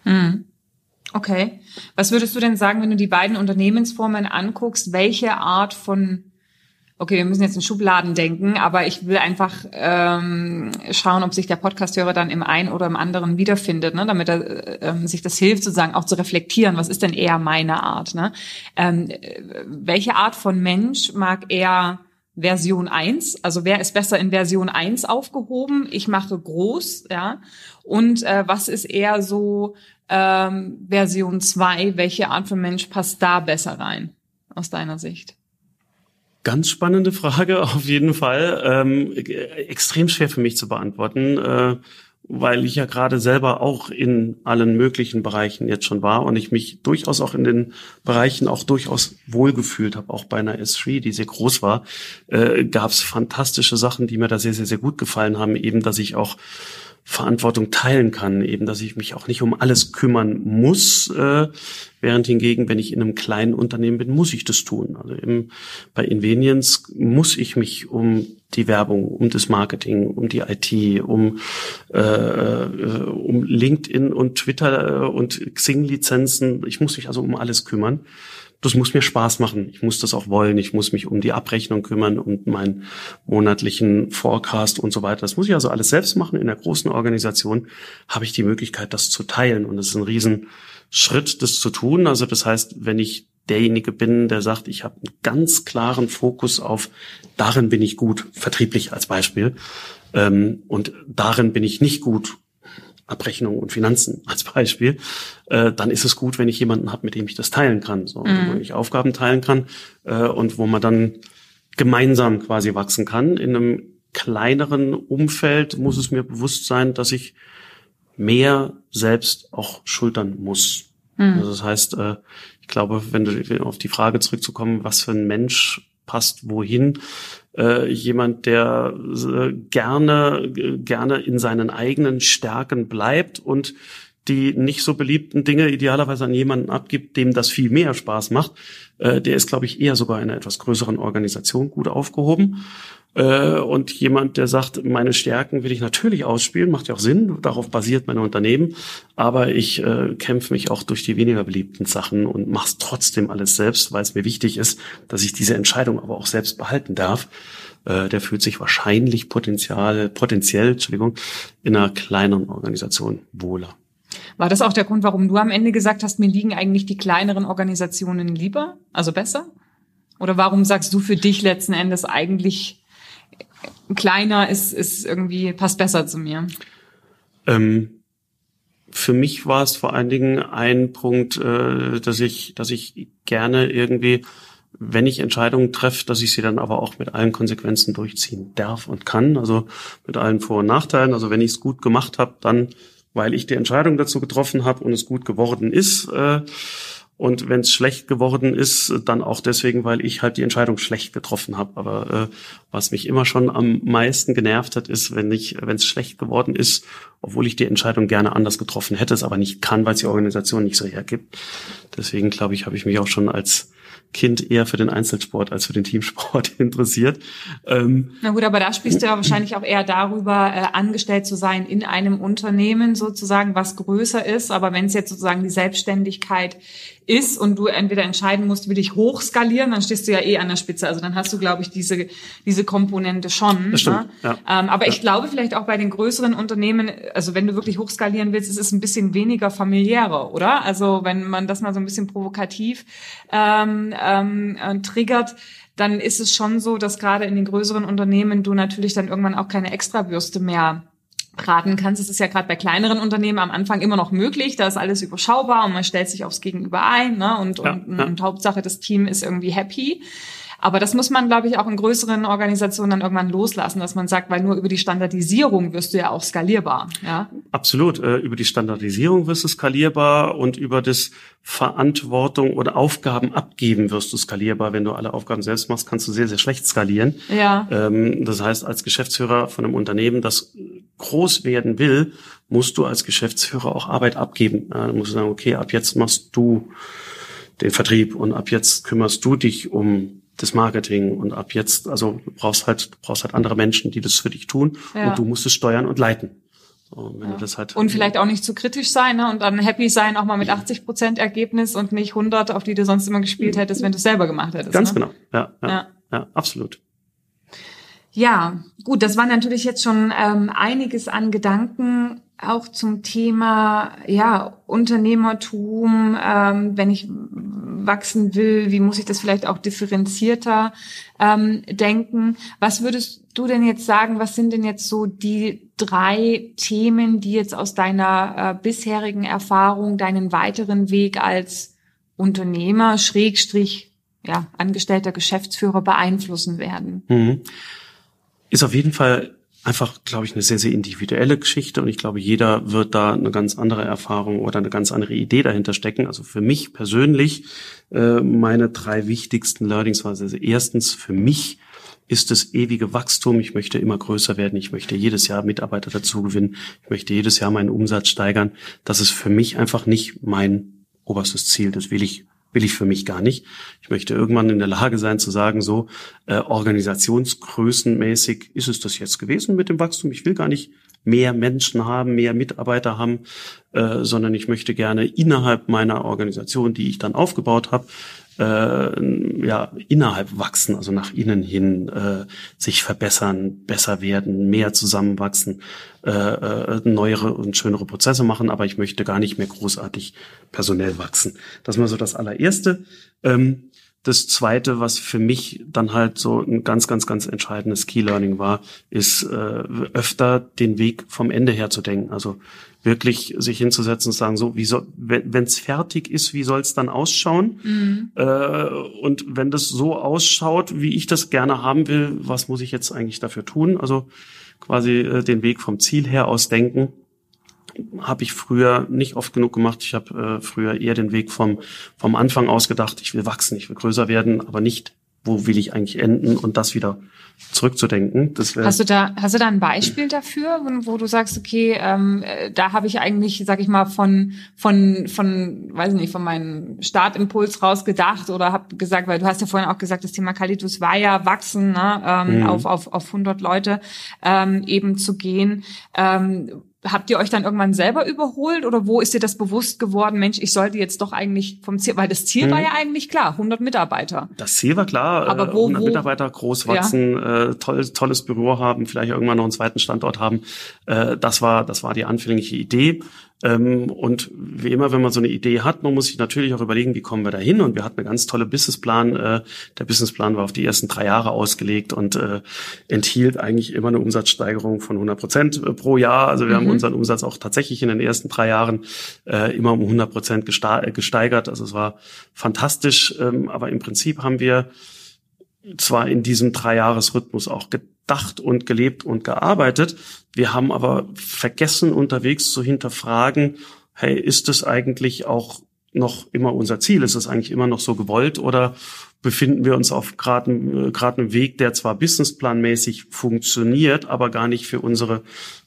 Mhm. Okay. Was würdest du denn sagen, wenn du die beiden Unternehmensformen anguckst? Welche Art von okay, wir müssen jetzt in Schubladen denken, aber ich will einfach ähm, schauen, ob sich der Podcasthörer dann im einen oder im anderen wiederfindet, ne? damit er ähm, sich das hilft, sozusagen auch zu reflektieren, was ist denn eher meine Art. Ne? Ähm, welche Art von Mensch mag eher Version 1, also wer ist besser in Version 1 aufgehoben? Ich mache groß, ja. Und äh, was ist eher so ähm, Version 2? Welche Art von Mensch passt da besser rein, aus deiner Sicht? Ganz spannende Frage, auf jeden Fall. Ähm, extrem schwer für mich zu beantworten, äh, weil ich ja gerade selber auch in allen möglichen Bereichen jetzt schon war und ich mich durchaus auch in den Bereichen auch durchaus wohlgefühlt habe. Auch bei einer S3, die sehr groß war, äh, gab es fantastische Sachen, die mir da sehr, sehr, sehr gut gefallen haben. Eben, dass ich auch Verantwortung teilen kann, eben, dass ich mich auch nicht um alles kümmern muss, äh, während hingegen, wenn ich in einem kleinen Unternehmen bin, muss ich das tun. Also eben bei Invenience muss ich mich um die Werbung, um das Marketing, um die IT, um, äh, äh, um LinkedIn und Twitter äh, und Xing-Lizenzen, ich muss mich also um alles kümmern das muss mir Spaß machen. Ich muss das auch wollen. Ich muss mich um die Abrechnung kümmern und meinen monatlichen Forecast und so weiter. Das muss ich also alles selbst machen. In der großen Organisation habe ich die Möglichkeit, das zu teilen. Und es ist ein Riesenschritt, das zu tun. Also das heißt, wenn ich derjenige bin, der sagt, ich habe einen ganz klaren Fokus auf, darin bin ich gut, vertrieblich als Beispiel, ähm, und darin bin ich nicht gut, Abrechnung und Finanzen als Beispiel, äh, dann ist es gut, wenn ich jemanden habe, mit dem ich das teilen kann, so, mhm. wo ich Aufgaben teilen kann äh, und wo man dann gemeinsam quasi wachsen kann. In einem kleineren Umfeld muss es mir bewusst sein, dass ich mehr selbst auch schultern muss. Mhm. Also das heißt, äh, ich glaube, wenn du auf die Frage zurückzukommen, was für ein Mensch passt wohin, äh, jemand, der äh, gerne, gerne in seinen eigenen Stärken bleibt und die nicht so beliebten Dinge idealerweise an jemanden abgibt, dem das viel mehr Spaß macht, äh, der ist, glaube ich, eher sogar in einer etwas größeren Organisation gut aufgehoben. Äh, und jemand, der sagt, meine Stärken will ich natürlich ausspielen, macht ja auch Sinn, darauf basiert mein Unternehmen, aber ich äh, kämpfe mich auch durch die weniger beliebten Sachen und mache es trotzdem alles selbst, weil es mir wichtig ist, dass ich diese Entscheidung aber auch selbst behalten darf. Äh, der fühlt sich wahrscheinlich potenziell, potenziell, Entschuldigung, in einer kleineren Organisation wohler. War das auch der Grund, warum du am Ende gesagt hast, mir liegen eigentlich die kleineren Organisationen lieber, also besser? Oder warum sagst du für dich letzten Endes eigentlich kleiner ist, ist irgendwie, passt besser zu mir? Ähm, für mich war es vor allen Dingen ein Punkt, äh, dass ich, dass ich gerne irgendwie, wenn ich Entscheidungen treffe, dass ich sie dann aber auch mit allen Konsequenzen durchziehen darf und kann, also mit allen Vor- und Nachteilen. Also wenn ich es gut gemacht habe, dann, weil ich die Entscheidung dazu getroffen habe und es gut geworden ist. Äh, und wenn es schlecht geworden ist, dann auch deswegen, weil ich halt die Entscheidung schlecht getroffen habe. Aber äh, was mich immer schon am meisten genervt hat, ist, wenn ich, wenn es schlecht geworden ist, obwohl ich die Entscheidung gerne anders getroffen hätte, es aber nicht kann, weil es die Organisation nicht so hergibt. Deswegen glaube ich, habe ich mich auch schon als Kind eher für den Einzelsport als für den Teamsport interessiert. Ähm, Na gut, aber da sprichst du ja wahrscheinlich auch eher darüber, äh, angestellt zu sein in einem Unternehmen sozusagen, was größer ist. Aber wenn es jetzt sozusagen die Selbstständigkeit ist und du entweder entscheiden musst, will ich hochskalieren, dann stehst du ja eh an der Spitze. Also dann hast du, glaube ich, diese, diese Komponente schon. Das stimmt, ne? ja. ähm, aber ja. ich glaube vielleicht auch bei den größeren Unternehmen, also wenn du wirklich hochskalieren willst, ist es ein bisschen weniger familiärer, oder? Also wenn man das mal so ein bisschen provokativ ähm, ähm, äh, triggert, dann ist es schon so, dass gerade in den größeren Unternehmen du natürlich dann irgendwann auch keine Extrawürste mehr raten kannst. Es ist ja gerade bei kleineren Unternehmen am Anfang immer noch möglich, da ist alles überschaubar und man stellt sich aufs Gegenüber ein ne? und, ja, und, ja. und Hauptsache das Team ist irgendwie happy. Aber das muss man, glaube ich, auch in größeren Organisationen dann irgendwann loslassen, dass man sagt, weil nur über die Standardisierung wirst du ja auch skalierbar. Ja? Absolut. Äh, über die Standardisierung wirst du skalierbar und über das Verantwortung oder Aufgaben abgeben wirst du skalierbar. Wenn du alle Aufgaben selbst machst, kannst du sehr, sehr schlecht skalieren. Ja. Ähm, das heißt, als Geschäftsführer von einem Unternehmen, das groß werden will, musst du als Geschäftsführer auch Arbeit abgeben. Musst du sagen, okay, ab jetzt machst du den Vertrieb und ab jetzt kümmerst du dich um das Marketing und ab jetzt, also du brauchst halt, du brauchst halt andere Menschen, die das für dich tun ja. und du musst es steuern und leiten. So, ja. halt und vielleicht auch nicht zu kritisch sein ne? und dann happy sein, auch mal mit 80 Prozent Ergebnis und nicht 100, auf die du sonst immer gespielt hättest, wenn du es selber gemacht hättest. Ganz ne? genau, ja, ja, ja. ja absolut. Ja, gut, das war natürlich jetzt schon ähm, einiges an Gedanken auch zum Thema ja Unternehmertum, ähm, wenn ich wachsen will, wie muss ich das vielleicht auch differenzierter ähm, denken? Was würdest du denn jetzt sagen? Was sind denn jetzt so die drei Themen, die jetzt aus deiner äh, bisherigen Erfahrung deinen weiteren Weg als Unternehmer, Schrägstrich, ja, angestellter Geschäftsführer beeinflussen werden? Mhm. Ist auf jeden Fall einfach, glaube ich, eine sehr, sehr individuelle Geschichte und ich glaube, jeder wird da eine ganz andere Erfahrung oder eine ganz andere Idee dahinter stecken. Also für mich persönlich äh, meine drei wichtigsten Learnings waren also erstens für mich ist das ewige Wachstum. Ich möchte immer größer werden. Ich möchte jedes Jahr Mitarbeiter dazu gewinnen. Ich möchte jedes Jahr meinen Umsatz steigern. Das ist für mich einfach nicht mein oberstes Ziel. Das will ich will ich für mich gar nicht. Ich möchte irgendwann in der Lage sein zu sagen, so äh, organisationsgrößenmäßig ist es das jetzt gewesen mit dem Wachstum. Ich will gar nicht mehr Menschen haben, mehr Mitarbeiter haben, äh, sondern ich möchte gerne innerhalb meiner Organisation, die ich dann aufgebaut habe, äh, ja innerhalb wachsen, also nach innen hin äh, sich verbessern, besser werden, mehr zusammenwachsen, äh, äh, neuere und schönere Prozesse machen, aber ich möchte gar nicht mehr großartig personell wachsen. Das war so das allererste. Ähm, das zweite, was für mich dann halt so ein ganz, ganz, ganz entscheidendes Key Learning war, ist äh, öfter den Weg vom Ende her zu denken. Also wirklich sich hinzusetzen und sagen, so, wie soll, wenn es fertig ist, wie soll es dann ausschauen? Mhm. Äh, und wenn das so ausschaut, wie ich das gerne haben will, was muss ich jetzt eigentlich dafür tun? Also quasi äh, den Weg vom Ziel her aus denken habe ich früher nicht oft genug gemacht. Ich habe äh, früher eher den Weg vom, vom Anfang aus gedacht, ich will wachsen, ich will größer werden, aber nicht, wo will ich eigentlich enden und das wieder zurückzudenken. Das hast du da hast du da ein Beispiel dafür, wo, wo du sagst, okay, ähm, äh, da habe ich eigentlich, sag ich mal, von von von, weiß nicht, von meinem Startimpuls raus gedacht oder habe gesagt, weil du hast ja vorhin auch gesagt, das Thema Kalitus war ja wachsen, ne, ähm, mhm. auf auf auf 100 Leute ähm, eben zu gehen. Ähm, habt ihr euch dann irgendwann selber überholt oder wo ist dir das bewusst geworden, Mensch, ich sollte jetzt doch eigentlich vom Ziel, weil das Ziel hm. war mhm. ja eigentlich klar, 100 Mitarbeiter. Das Ziel war klar, aber wo, 100 wo, Mitarbeiter groß wachsen, ja. äh, toll, tolles Büro haben, vielleicht irgendwann noch einen zweiten Standort haben. Äh, das war, das war die anfängliche Idee. Ähm, und wie immer, wenn man so eine Idee hat, man muss sich natürlich auch überlegen, wie kommen wir da hin. Und wir hatten eine ganz tolle Businessplan. Äh, der Businessplan war auf die ersten drei Jahre ausgelegt und äh, enthielt eigentlich immer eine Umsatzsteigerung von 100 Prozent äh, pro Jahr. Also wir mhm. haben unseren Umsatz auch tatsächlich in den ersten drei Jahren immer um 100 Prozent gesteigert. Also es war fantastisch. Ähm, aber im Prinzip haben wir zwar in diesem Dreijahresrhythmus auch gedacht und gelebt und gearbeitet. Wir haben aber vergessen, unterwegs zu hinterfragen, hey, ist es eigentlich auch noch immer unser Ziel? Ist es eigentlich immer noch so gewollt oder befinden wir uns auf gerade gerade einem Weg, der zwar businessplanmäßig funktioniert, aber gar nicht für unsere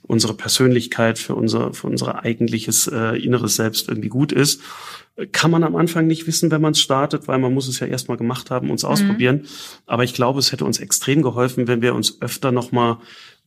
unsere Persönlichkeit, für unser für unser eigentliches äh, inneres Selbst irgendwie gut ist? kann man am Anfang nicht wissen, wenn man es startet, weil man muss es ja erstmal gemacht haben, uns mhm. ausprobieren. Aber ich glaube, es hätte uns extrem geholfen, wenn wir uns öfter nochmal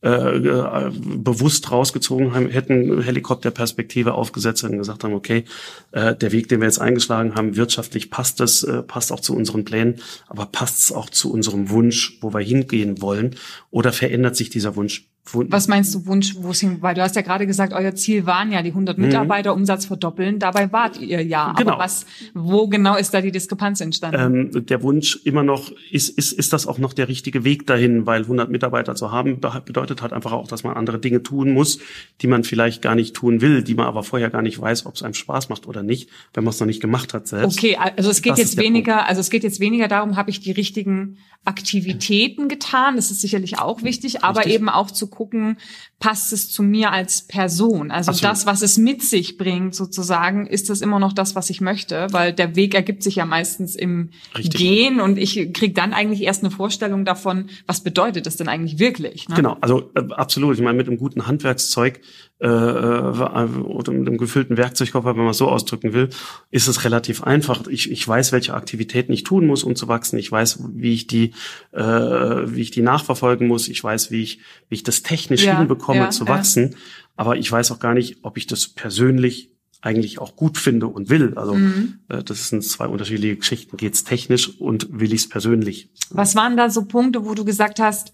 äh, äh, bewusst rausgezogen haben, hätten Helikopterperspektive aufgesetzt und gesagt haben, okay, äh, der Weg, den wir jetzt eingeschlagen haben, wirtschaftlich passt das, äh, passt auch zu unseren Plänen, aber passt es auch zu unserem Wunsch, wo wir hingehen wollen, oder verändert sich dieser Wunsch Was meinst du Wunsch, wo es hin? Weil du hast ja gerade gesagt, euer Ziel waren ja die 100 mhm. Mitarbeiter Umsatz verdoppeln. Dabei wart ihr ja. Genau. Aber was, wo genau ist da die Diskrepanz entstanden? Ähm, der Wunsch immer noch ist, ist, ist das auch noch der richtige Weg dahin, weil 100 Mitarbeiter zu haben bedeutet halt einfach auch, dass man andere Dinge tun muss, die man vielleicht gar nicht tun will, die man aber vorher gar nicht weiß, ob es einem Spaß macht oder nicht, wenn man es noch nicht gemacht hat selbst. Okay, also es geht das jetzt weniger, Punkt. also es geht jetzt weniger darum, habe ich die richtigen Aktivitäten getan. Das ist sicherlich auch wichtig, aber Richtig. eben auch zu gucken, passt es zu mir als Person? Also Absolut. das, was es mit sich bringt, sozusagen, ist das immer noch das, was ich möchte? Weil der Weg ergibt sich ja meistens im Richtig. Gehen und ich kriege dann eigentlich erst eine Vorstellung davon, was bedeutet das denn eigentlich wirklich? Ne? Genau, also äh, absolut. Ich meine, mit einem guten Handwerkszeug äh, äh, oder mit einem gefüllten Werkzeugkoffer, wenn man so ausdrücken will, ist es relativ einfach. Ich, ich weiß, welche Aktivitäten ich tun muss, um zu wachsen. Ich weiß, wie ich die, äh, wie ich die nachverfolgen muss. Ich weiß, wie ich, wie ich das technisch ja, hinbekomme, ja, zu wachsen. Ja. Aber ich weiß auch gar nicht, ob ich das persönlich eigentlich auch gut finde und will. Also mhm. äh, das sind zwei unterschiedliche Geschichten. Geht's technisch und will ich's persönlich? Was waren da so Punkte, wo du gesagt hast,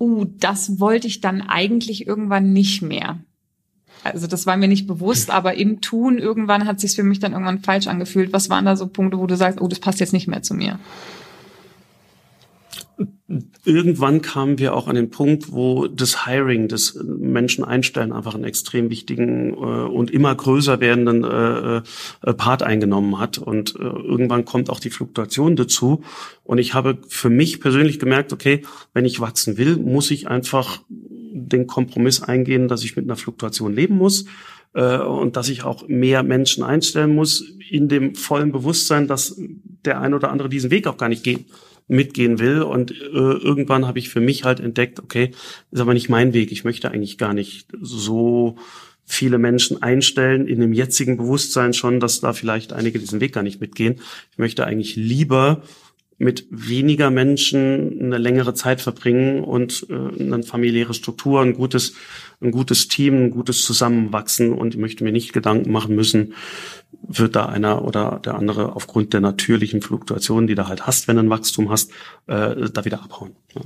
uh, das wollte ich dann eigentlich irgendwann nicht mehr? Also das war mir nicht bewusst, aber im Tun irgendwann hat sich für mich dann irgendwann falsch angefühlt. Was waren da so Punkte, wo du sagst, oh, das passt jetzt nicht mehr zu mir? Irgendwann kamen wir auch an den Punkt, wo das Hiring, das Menschen einstellen, einfach einen extrem wichtigen äh, und immer größer werdenden äh, äh, Part eingenommen hat. Und äh, irgendwann kommt auch die Fluktuation dazu. Und ich habe für mich persönlich gemerkt, okay, wenn ich wachsen will, muss ich einfach den Kompromiss eingehen, dass ich mit einer Fluktuation leben muss äh, und dass ich auch mehr Menschen einstellen muss, in dem vollen Bewusstsein, dass der ein oder andere diesen Weg auch gar nicht gehen, mitgehen will. Und äh, irgendwann habe ich für mich halt entdeckt, okay, ist aber nicht mein Weg. Ich möchte eigentlich gar nicht so viele Menschen einstellen in dem jetzigen Bewusstsein schon, dass da vielleicht einige diesen Weg gar nicht mitgehen. Ich möchte eigentlich lieber mit weniger Menschen eine längere Zeit verbringen und äh, eine familiäre Struktur, ein gutes, ein gutes Team, ein gutes Zusammenwachsen und ich möchte mir nicht Gedanken machen müssen, wird da einer oder der andere aufgrund der natürlichen Fluktuationen, die du halt hast, wenn du ein Wachstum hast, äh, da wieder abhauen. Ja.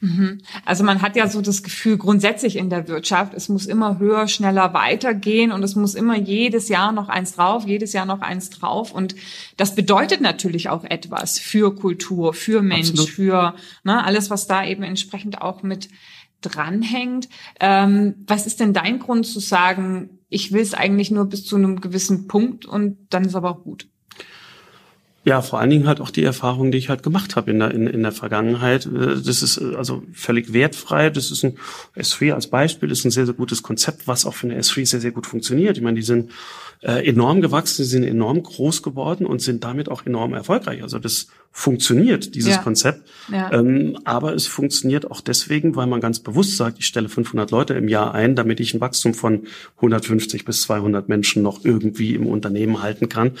Mhm. Also man hat ja so das Gefühl grundsätzlich in der Wirtschaft, es muss immer höher, schneller weitergehen und es muss immer jedes Jahr noch eins drauf, jedes Jahr noch eins drauf. Und das bedeutet natürlich auch etwas für Kultur, für Mensch, Absolut. für ne, alles, was da eben entsprechend auch mit dranhängt. Ähm, was ist denn dein Grund zu sagen, ich will es eigentlich nur bis zu einem gewissen Punkt und dann ist aber auch gut? Ja, vor allen Dingen halt auch die Erfahrung, die ich halt gemacht habe in der, in, in der Vergangenheit. Äh, das ist äh, also völlig wertfrei. Das ist ein S3 als Beispiel, ist ein sehr, sehr gutes Konzept, was auch für eine S3 sehr, sehr gut funktioniert. Ich meine, die sind äh, enorm gewachsen, sie sind enorm groß geworden und sind damit auch enorm erfolgreich. Also das funktioniert, dieses ja. Konzept. Ja. Ähm, aber es funktioniert auch deswegen, weil man ganz bewusst sagt, ich stelle 500 Leute im Jahr ein, damit ich ein Wachstum von 150 bis 200 Menschen noch irgendwie im Unternehmen halten kann.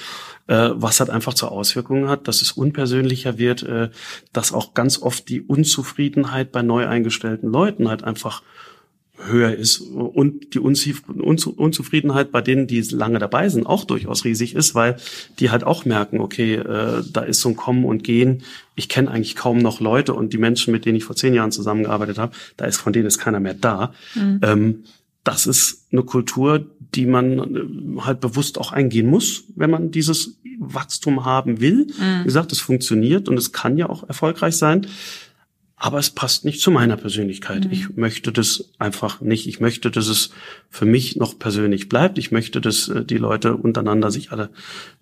Äh, was halt einfach zur Auswirkung hat, dass es unpersönlicher wird, äh, dass auch ganz oft die Unzufriedenheit bei neu eingestellten Leuten halt einfach höher ist und die Unzufriedenheit bei denen, die lange dabei sind, auch durchaus riesig ist, weil die halt auch merken, okay, äh, da ist so ein Kommen und Gehen. Ich kenne eigentlich kaum noch Leute und die Menschen, mit denen ich vor zehn Jahren zusammengearbeitet habe, da ist von denen ist keiner mehr da. Mhm. Ähm, das ist eine Kultur, die man äh, halt bewusst auch eingehen muss, wenn man dieses Wachstum haben will. Mhm. Wie gesagt, es funktioniert und es kann ja auch erfolgreich sein aber es passt nicht zu meiner Persönlichkeit. Mhm. Ich möchte das einfach nicht. Ich möchte, dass es für mich noch persönlich bleibt. Ich möchte, dass äh, die Leute untereinander sich alle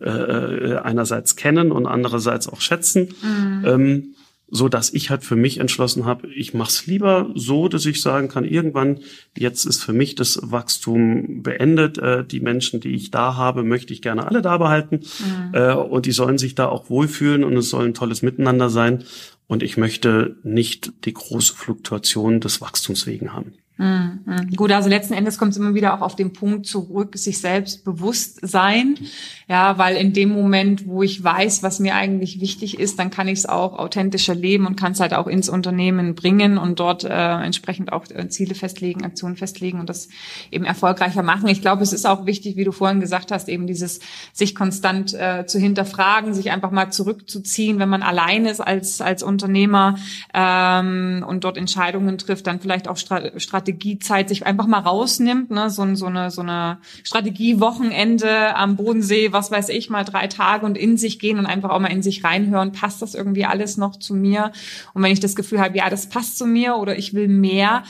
äh, äh, einerseits kennen und andererseits auch schätzen. Mhm. Ähm, so dass ich halt für mich entschlossen habe, ich mache es lieber so, dass ich sagen kann, irgendwann, jetzt ist für mich das Wachstum beendet. Äh, die Menschen, die ich da habe, möchte ich gerne alle da behalten. Mhm. Äh, und die sollen sich da auch wohlfühlen und es soll ein tolles Miteinander sein. Und ich möchte nicht die große Fluktuation des Wachstums wegen haben. Mhm. Gut, also letzten Endes kommt es immer wieder auch auf den Punkt zurück, sich selbst bewusst sein. Ja, weil in dem Moment, wo ich weiß, was mir eigentlich wichtig ist, dann kann ich es auch authentischer leben und kann es halt auch ins Unternehmen bringen und dort äh, entsprechend auch äh, Ziele festlegen, Aktionen festlegen und das eben erfolgreicher machen. Ich glaube, es ist auch wichtig, wie du vorhin gesagt hast, eben dieses sich konstant äh, zu hinterfragen, sich einfach mal zurückzuziehen, wenn man allein ist als als Unternehmer ähm, und dort Entscheidungen trifft, dann vielleicht auch Strategien Strategiezeit sich einfach mal rausnimmt, ne, so, so eine so eine Strategiewochenende am Bodensee, was weiß ich, mal drei Tage und in sich gehen und einfach auch mal in sich reinhören, passt das irgendwie alles noch zu mir? Und wenn ich das Gefühl habe, ja, das passt zu mir oder ich will mehr,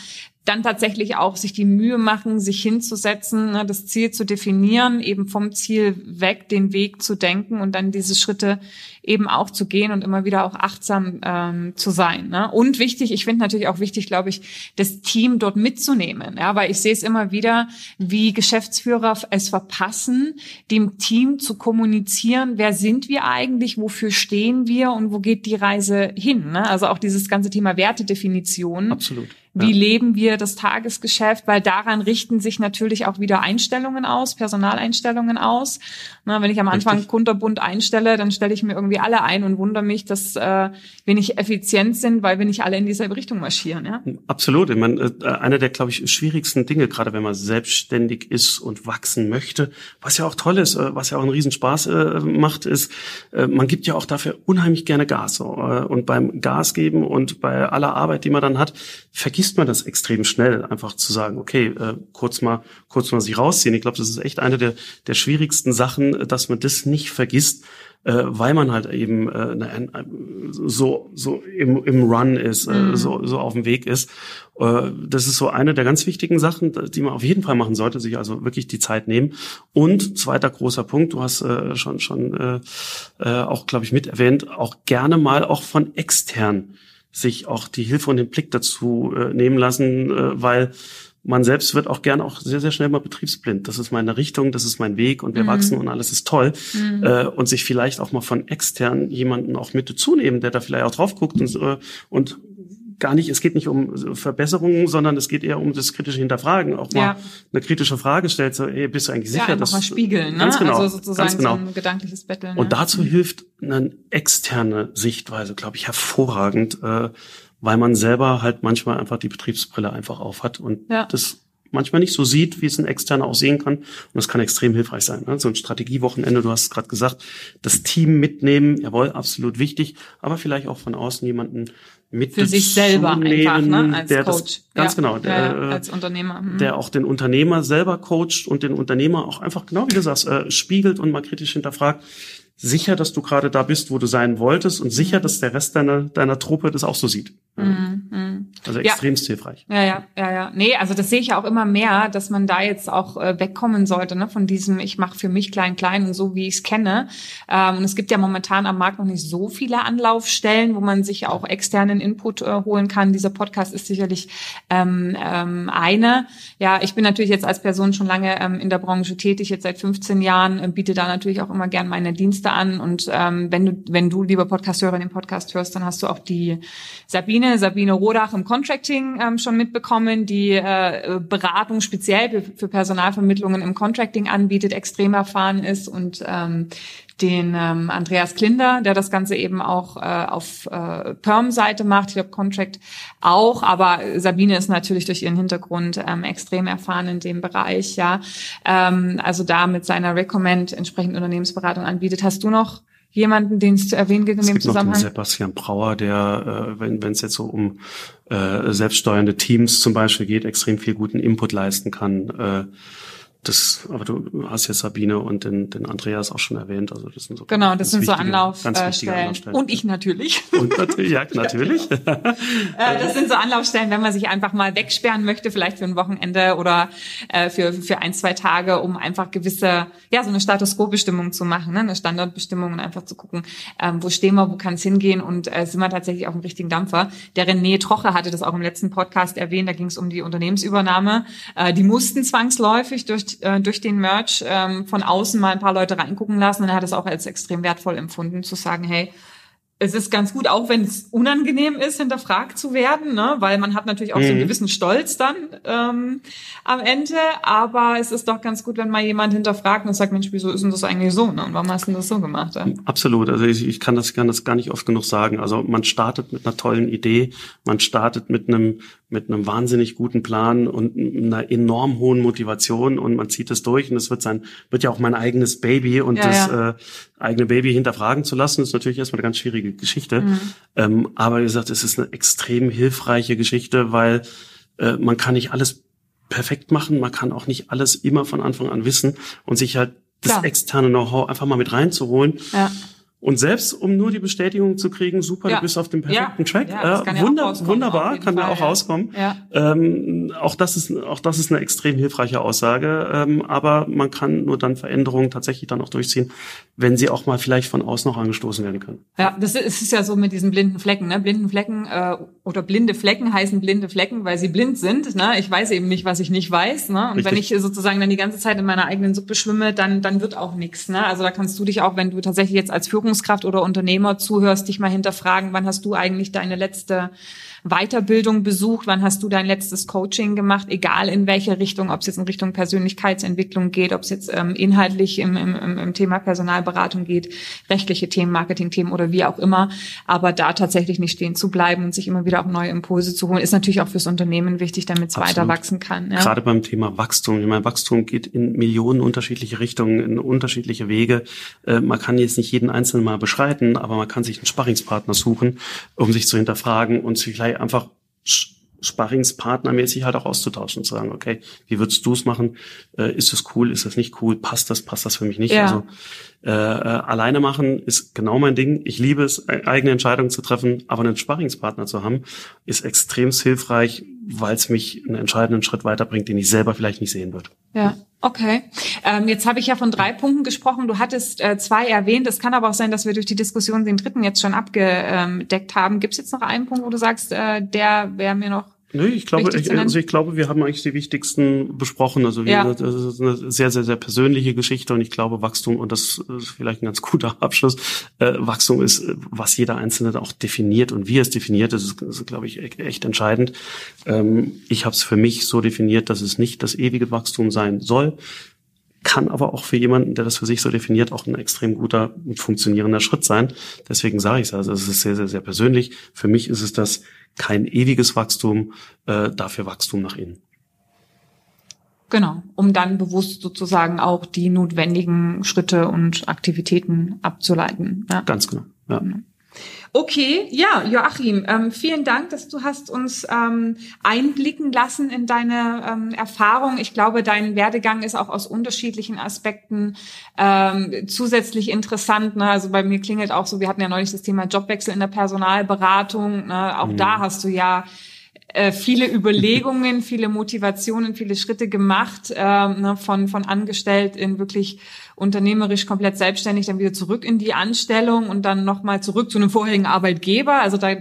dann tatsächlich auch sich die Mühe machen, sich hinzusetzen, ne, das Ziel zu definieren, eben vom Ziel weg den Weg zu denken und dann diese Schritte eben auch zu gehen und immer wieder auch achtsam ähm, zu sein. Ne? Und wichtig, ich finde natürlich auch wichtig, glaube ich, das Team dort mitzunehmen, ja, weil ich sehe es immer wieder, wie Geschäftsführer es verpassen, dem Team zu kommunizieren, wer sind wir eigentlich, wofür stehen wir und wo geht die Reise hin. Ne? Also auch dieses ganze Thema Wertedefinition. Absolut wie ja. leben wir das Tagesgeschäft? Weil daran richten sich natürlich auch wieder Einstellungen aus, Personaleinstellungen aus. Na, wenn ich am Anfang Richtig. kunterbunt einstelle, dann stelle ich mir irgendwie alle ein und wundere mich, dass äh, wir nicht effizient sind, weil wir nicht alle in dieselbe Richtung marschieren. Ja? Absolut. Ich meine, äh, einer der, glaube ich, schwierigsten Dinge, gerade wenn man selbstständig ist und wachsen möchte, was ja auch toll ist, äh, was ja auch einen Riesenspaß äh, macht, ist, man gibt ja auch dafür unheimlich gerne Gas. Und beim Gas geben und bei aller Arbeit, die man dann hat, vergisst man das extrem schnell, einfach zu sagen, okay, kurz mal, kurz mal sich rausziehen. Ich glaube, das ist echt eine der, der schwierigsten Sachen, dass man das nicht vergisst, äh, weil man halt eben äh, ne, so, so im, im Run ist, äh, mhm. so, so auf dem Weg ist. Äh, das ist so eine der ganz wichtigen Sachen, die man auf jeden Fall machen sollte, sich also wirklich die Zeit nehmen. Und zweiter großer Punkt, du hast äh, schon, schon äh, äh, auch, glaube ich, mit erwähnt, auch gerne mal auch von extern sich auch die Hilfe und den Blick dazu äh, nehmen lassen, äh, weil man selbst wird auch gern auch sehr, sehr schnell mal betriebsblind. Das ist meine Richtung, das ist mein Weg und wir mhm. wachsen und alles ist toll. Mhm. Äh, und sich vielleicht auch mal von extern jemanden auch mit dazu nehmen, der da vielleicht auch drauf guckt und, äh, und gar nicht, es geht nicht um Verbesserungen, sondern es geht eher um das kritische Hinterfragen. Auch mal ja. eine kritische Frage stellt, so, ey, bist du eigentlich sicher? Ja, dass, mal spiegeln, ne? Ganz genau, also sozusagen ganz genau. so ein gedankliches Betteln. Und ja. dazu hilft eine externe Sichtweise, glaube ich, hervorragend, äh, weil man selber halt manchmal einfach die Betriebsbrille einfach aufhat und ja. das manchmal nicht so sieht, wie es ein externer auch sehen kann. Und das kann extrem hilfreich sein. Ne? So ein Strategiewochenende, du hast es gerade gesagt, das Team mitnehmen, jawohl, absolut wichtig, aber vielleicht auch von außen jemanden mit für sich selber einfach, ne? als der Coach. Das, ganz ja. genau, der, ja, als Unternehmer. Mhm. Der auch den Unternehmer selber coacht und den Unternehmer auch einfach, genau wie du sagst, äh, spiegelt und mal kritisch hinterfragt. Sicher, dass du gerade da bist, wo du sein wolltest und sicher, mhm. dass der Rest deiner, deiner Truppe das auch so sieht. Mhm. Also extremst ja. hilfreich. Ja, ja, ja, ja. Nee, also das sehe ich ja auch immer mehr, dass man da jetzt auch äh, wegkommen sollte, ne, von diesem, ich mache für mich klein, klein und so, wie ich es kenne. Ähm, und es gibt ja momentan am Markt noch nicht so viele Anlaufstellen, wo man sich auch externen Input äh, holen kann. Dieser Podcast ist sicherlich ähm, ähm, eine. Ja, ich bin natürlich jetzt als Person schon lange ähm, in der Branche tätig, jetzt seit 15 Jahren, äh, biete da natürlich auch immer gern meine Dienste an. Und ähm, wenn du, wenn du, lieber Podcasthörer, den Podcast hörst, dann hast du auch die Sabine, Sabine Rodach im Contracting ähm, schon mitbekommen, die äh, Beratung speziell für Personalvermittlungen im Contracting anbietet, extrem erfahren ist und ähm, den ähm, Andreas Klinder, der das Ganze eben auch äh, auf äh, Perm-Seite macht, ich glaube Contract auch, aber Sabine ist natürlich durch ihren Hintergrund ähm, extrem erfahren in dem Bereich, ja. Ähm, also da mit seiner Recommend entsprechend Unternehmensberatung anbietet. Hast du noch jemanden, den es zu erwähnen gilt in es dem gibt Zusammenhang? Noch den Sebastian Brauer, der, äh, wenn es jetzt so um äh, selbststeuernde Teams zum Beispiel geht, extrem viel guten Input leisten kann. Äh, das, aber du hast jetzt Sabine und den, den Andreas auch schon erwähnt. Also das sind so genau, das sind wichtige, so Anlaufstellen. Und ich natürlich. Und natürlich, ja, natürlich. Äh, das sind so Anlaufstellen, wenn man sich einfach mal wegsperren möchte, vielleicht für ein Wochenende oder äh, für für ein zwei Tage, um einfach gewisse, ja, so eine Status Quo-Bestimmung zu machen, ne? eine Standardbestimmung und einfach zu gucken, ähm, wo stehen wir, wo kann es hingehen und äh, sind wir tatsächlich auf dem richtigen Dampfer. Der René Troche hatte das auch im letzten Podcast erwähnt. Da ging es um die Unternehmensübernahme. Äh, die mussten zwangsläufig durch äh, durch den Merch ähm, von außen mal ein paar Leute reingucken lassen und er hat es auch als extrem wertvoll empfunden, zu sagen, hey, es ist ganz gut, auch wenn es unangenehm ist, hinterfragt zu werden, ne? weil man hat natürlich auch mhm. so einen mhm. gewissen Stolz dann ähm, am Ende. Aber es ist doch ganz gut, wenn mal jemand hinterfragt und sagt, Mensch, wieso ist denn das eigentlich so? Ne? Und warum hast du das so gemacht? Ja? Absolut. Also ich, ich kann das, kann das gar nicht oft genug sagen. Also man startet mit einer tollen Idee, man startet mit einem mit einem wahnsinnig guten Plan und einer enorm hohen Motivation und man zieht es durch und es wird sein, wird ja auch mein eigenes Baby und ja, das ja. Äh, eigene Baby hinterfragen zu lassen, ist natürlich erstmal eine ganz schwierige Geschichte. Mhm. Ähm, aber wie gesagt, es ist eine extrem hilfreiche Geschichte, weil äh, man kann nicht alles perfekt machen, man kann auch nicht alles immer von Anfang an wissen und sich halt das Klar. externe Know-how einfach mal mit reinzuholen. Ja. Und selbst um nur die Bestätigung zu kriegen, super, Ja. du bist auf dem perfekten Ja. Track, Ja, das äh, wunder, wunderbar, kann da auch rauskommen. Ähm, auch das ist auch das ist eine extrem hilfreiche Aussage, ähm, aber man kann nur dann Veränderungen tatsächlich dann auch durchziehen, wenn sie auch mal vielleicht von außen noch angestoßen werden können. Ja, das ist, ja so mit diesen blinden Flecken. Ne? Blinden Flecken äh, oder blinde Flecken heißen blinde Flecken, weil sie blind sind. Ne? Ich weiß eben nicht, was ich nicht weiß. Ne? Und Richtig. wenn ich sozusagen dann die ganze Zeit in meiner eigenen Suppe schwimme, dann dann wird auch nichts. Ne? Also da kannst du dich auch, wenn du tatsächlich jetzt als Führungskraft oder Unternehmer zuhörst, dich mal hinterfragen, wann hast du eigentlich deine letzte Weiterbildung besucht, wann hast du dein letztes Coaching gemacht, egal in welche Richtung, ob es jetzt in Richtung Persönlichkeitsentwicklung geht, ob es jetzt ähm, inhaltlich im, im, im Thema Personalberatung geht, rechtliche Themen, Marketingthemen oder wie auch immer. Aber da tatsächlich nicht stehen zu bleiben und sich immer wieder auch neue Impulse zu holen, ist natürlich auch fürs Unternehmen wichtig, damit es weiter wachsen kann. Ja. Gerade beim Thema Wachstum. Ich meine, Wachstum geht in Millionen unterschiedliche Richtungen, in unterschiedliche Wege. Äh, man kann jetzt nicht jeden einzelnen mal beschreiten, aber man kann sich einen Sparringspartner suchen, um sich zu hinterfragen und sich vielleicht einfach Sparringspartnermäßig halt auch auszutauschen und zu sagen, okay, wie würdest du es machen? Äh, ist das cool? Ist das nicht cool? Passt das? Passt das für mich nicht? Ja. Also äh, äh, alleine machen ist genau mein Ding. Ich liebe es, e- eigene Entscheidungen zu treffen, aber einen Sparringspartner zu haben, ist extrem hilfreich, weil es mich einen entscheidenden Schritt weiterbringt, den ich selber vielleicht nicht sehen würde. Ja, okay. Ähm, jetzt habe ich ja von drei Punkten gesprochen. Du hattest äh, zwei erwähnt. Es kann aber auch sein, dass wir durch die Diskussion den dritten jetzt schon abgedeckt haben. Gibt es jetzt noch einen Punkt, wo du sagst, äh, der wäre mir noch Nee, ich glaube, ich, also ich glaube, wir haben eigentlich die wichtigsten besprochen. Also Ja. gesagt, das ist eine sehr, sehr, sehr persönliche Geschichte und ich glaube, Wachstum, und das ist vielleicht ein ganz guter Abschluss, äh, Wachstum ist, was jeder Einzelne auch definiert und wie er es definiert, das ist, das ist glaube ich, e- echt entscheidend. Ähm, ich habe es für mich so definiert, dass es nicht das ewige Wachstum sein soll, kann aber auch für jemanden, der das für sich so definiert, auch ein extrem guter und funktionierender Schritt sein. Deswegen sage ich es. Also es ist sehr, sehr, sehr persönlich. Für mich ist es das kein ewiges Wachstum, äh, dafür Wachstum nach innen. Genau, um dann bewusst sozusagen auch die notwendigen Schritte und Aktivitäten abzuleiten. Ja. Ganz genau. Ja. Okay, ja, Joachim, ähm, vielen Dank, dass du hast uns ähm, einblicken lassen in deine ähm, Erfahrung. Ich glaube, dein Werdegang ist auch aus unterschiedlichen Aspekten ähm, zusätzlich interessant. Ne? Also bei mir klingelt auch so, wir hatten ja neulich das Thema Jobwechsel in der Personalberatung. Ne? Auch da hast du ja äh, viele Überlegungen, viele Motivationen, viele Schritte gemacht, ähm, ne, von, von angestellt in wirklich unternehmerisch komplett selbstständig, dann wieder zurück in die Anstellung und dann nochmal zurück zu einem vorherigen Arbeitgeber. Also da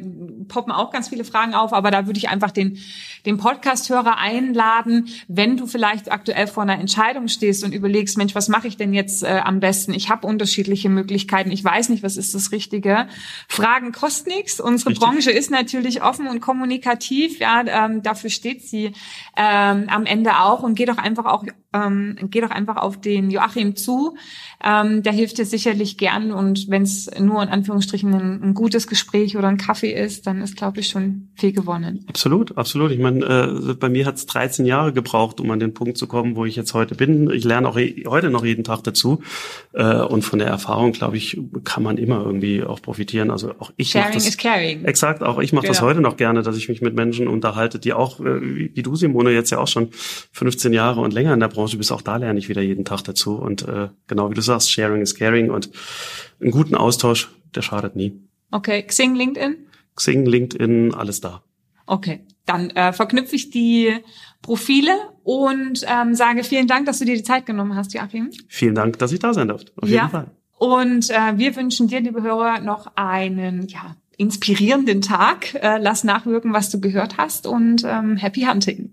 poppen auch ganz viele Fragen auf, aber da würde ich einfach den, den Podcast-Hörer einladen, wenn du vielleicht aktuell vor einer Entscheidung stehst und überlegst, Mensch, was mache ich denn jetzt äh, am besten? Ich habe unterschiedliche Möglichkeiten, ich weiß nicht, was ist das Richtige. Fragen kosten nichts. Unsere Richtig. Branche ist natürlich offen und kommunikativ, ja, ähm, dafür steht sie ähm, am Ende auch und geh doch einfach auch, ähm, geh doch einfach auf den Joachim zu. Ähm, der hilft dir sicherlich gern und wenn es nur in Anführungsstrichen ein, ein gutes Gespräch oder ein Kaffee ist, dann ist, glaube ich, schon viel gewonnen. Absolut, absolut. Ich meine, äh, bei mir hat es 13 Jahre gebraucht, um an den Punkt zu kommen, wo ich jetzt heute bin. Ich lerne auch heute noch jeden Tag dazu. Äh, und von der Erfahrung, glaube ich, kann man immer irgendwie auch profitieren. Also auch ich mache Sharing das. is caring. Exakt, auch ich mache das Genau. heute noch gerne, dass ich mich mit Menschen unterhalte, die auch, äh, wie du, Simone, jetzt ja auch schon 15 Jahre und länger in der Branche bist. Auch da lerne ich wieder jeden Tag dazu. Und äh, genau wie du sagst, Sharing is caring und einen guten Austausch, der schadet nie. Okay, Xing, LinkedIn? Xing, LinkedIn, alles da. Okay, dann äh, verknüpfe ich die Profile und ähm, sage vielen Dank, dass du dir die Zeit genommen hast, Joachim. Vielen Dank, dass ich da sein durfte. Auf Ja. jeden Fall. Und äh, wir wünschen dir, liebe Hörer, noch einen ja, inspirierenden Tag. Äh, lass nachwirken, was du gehört hast und ähm, happy hunting.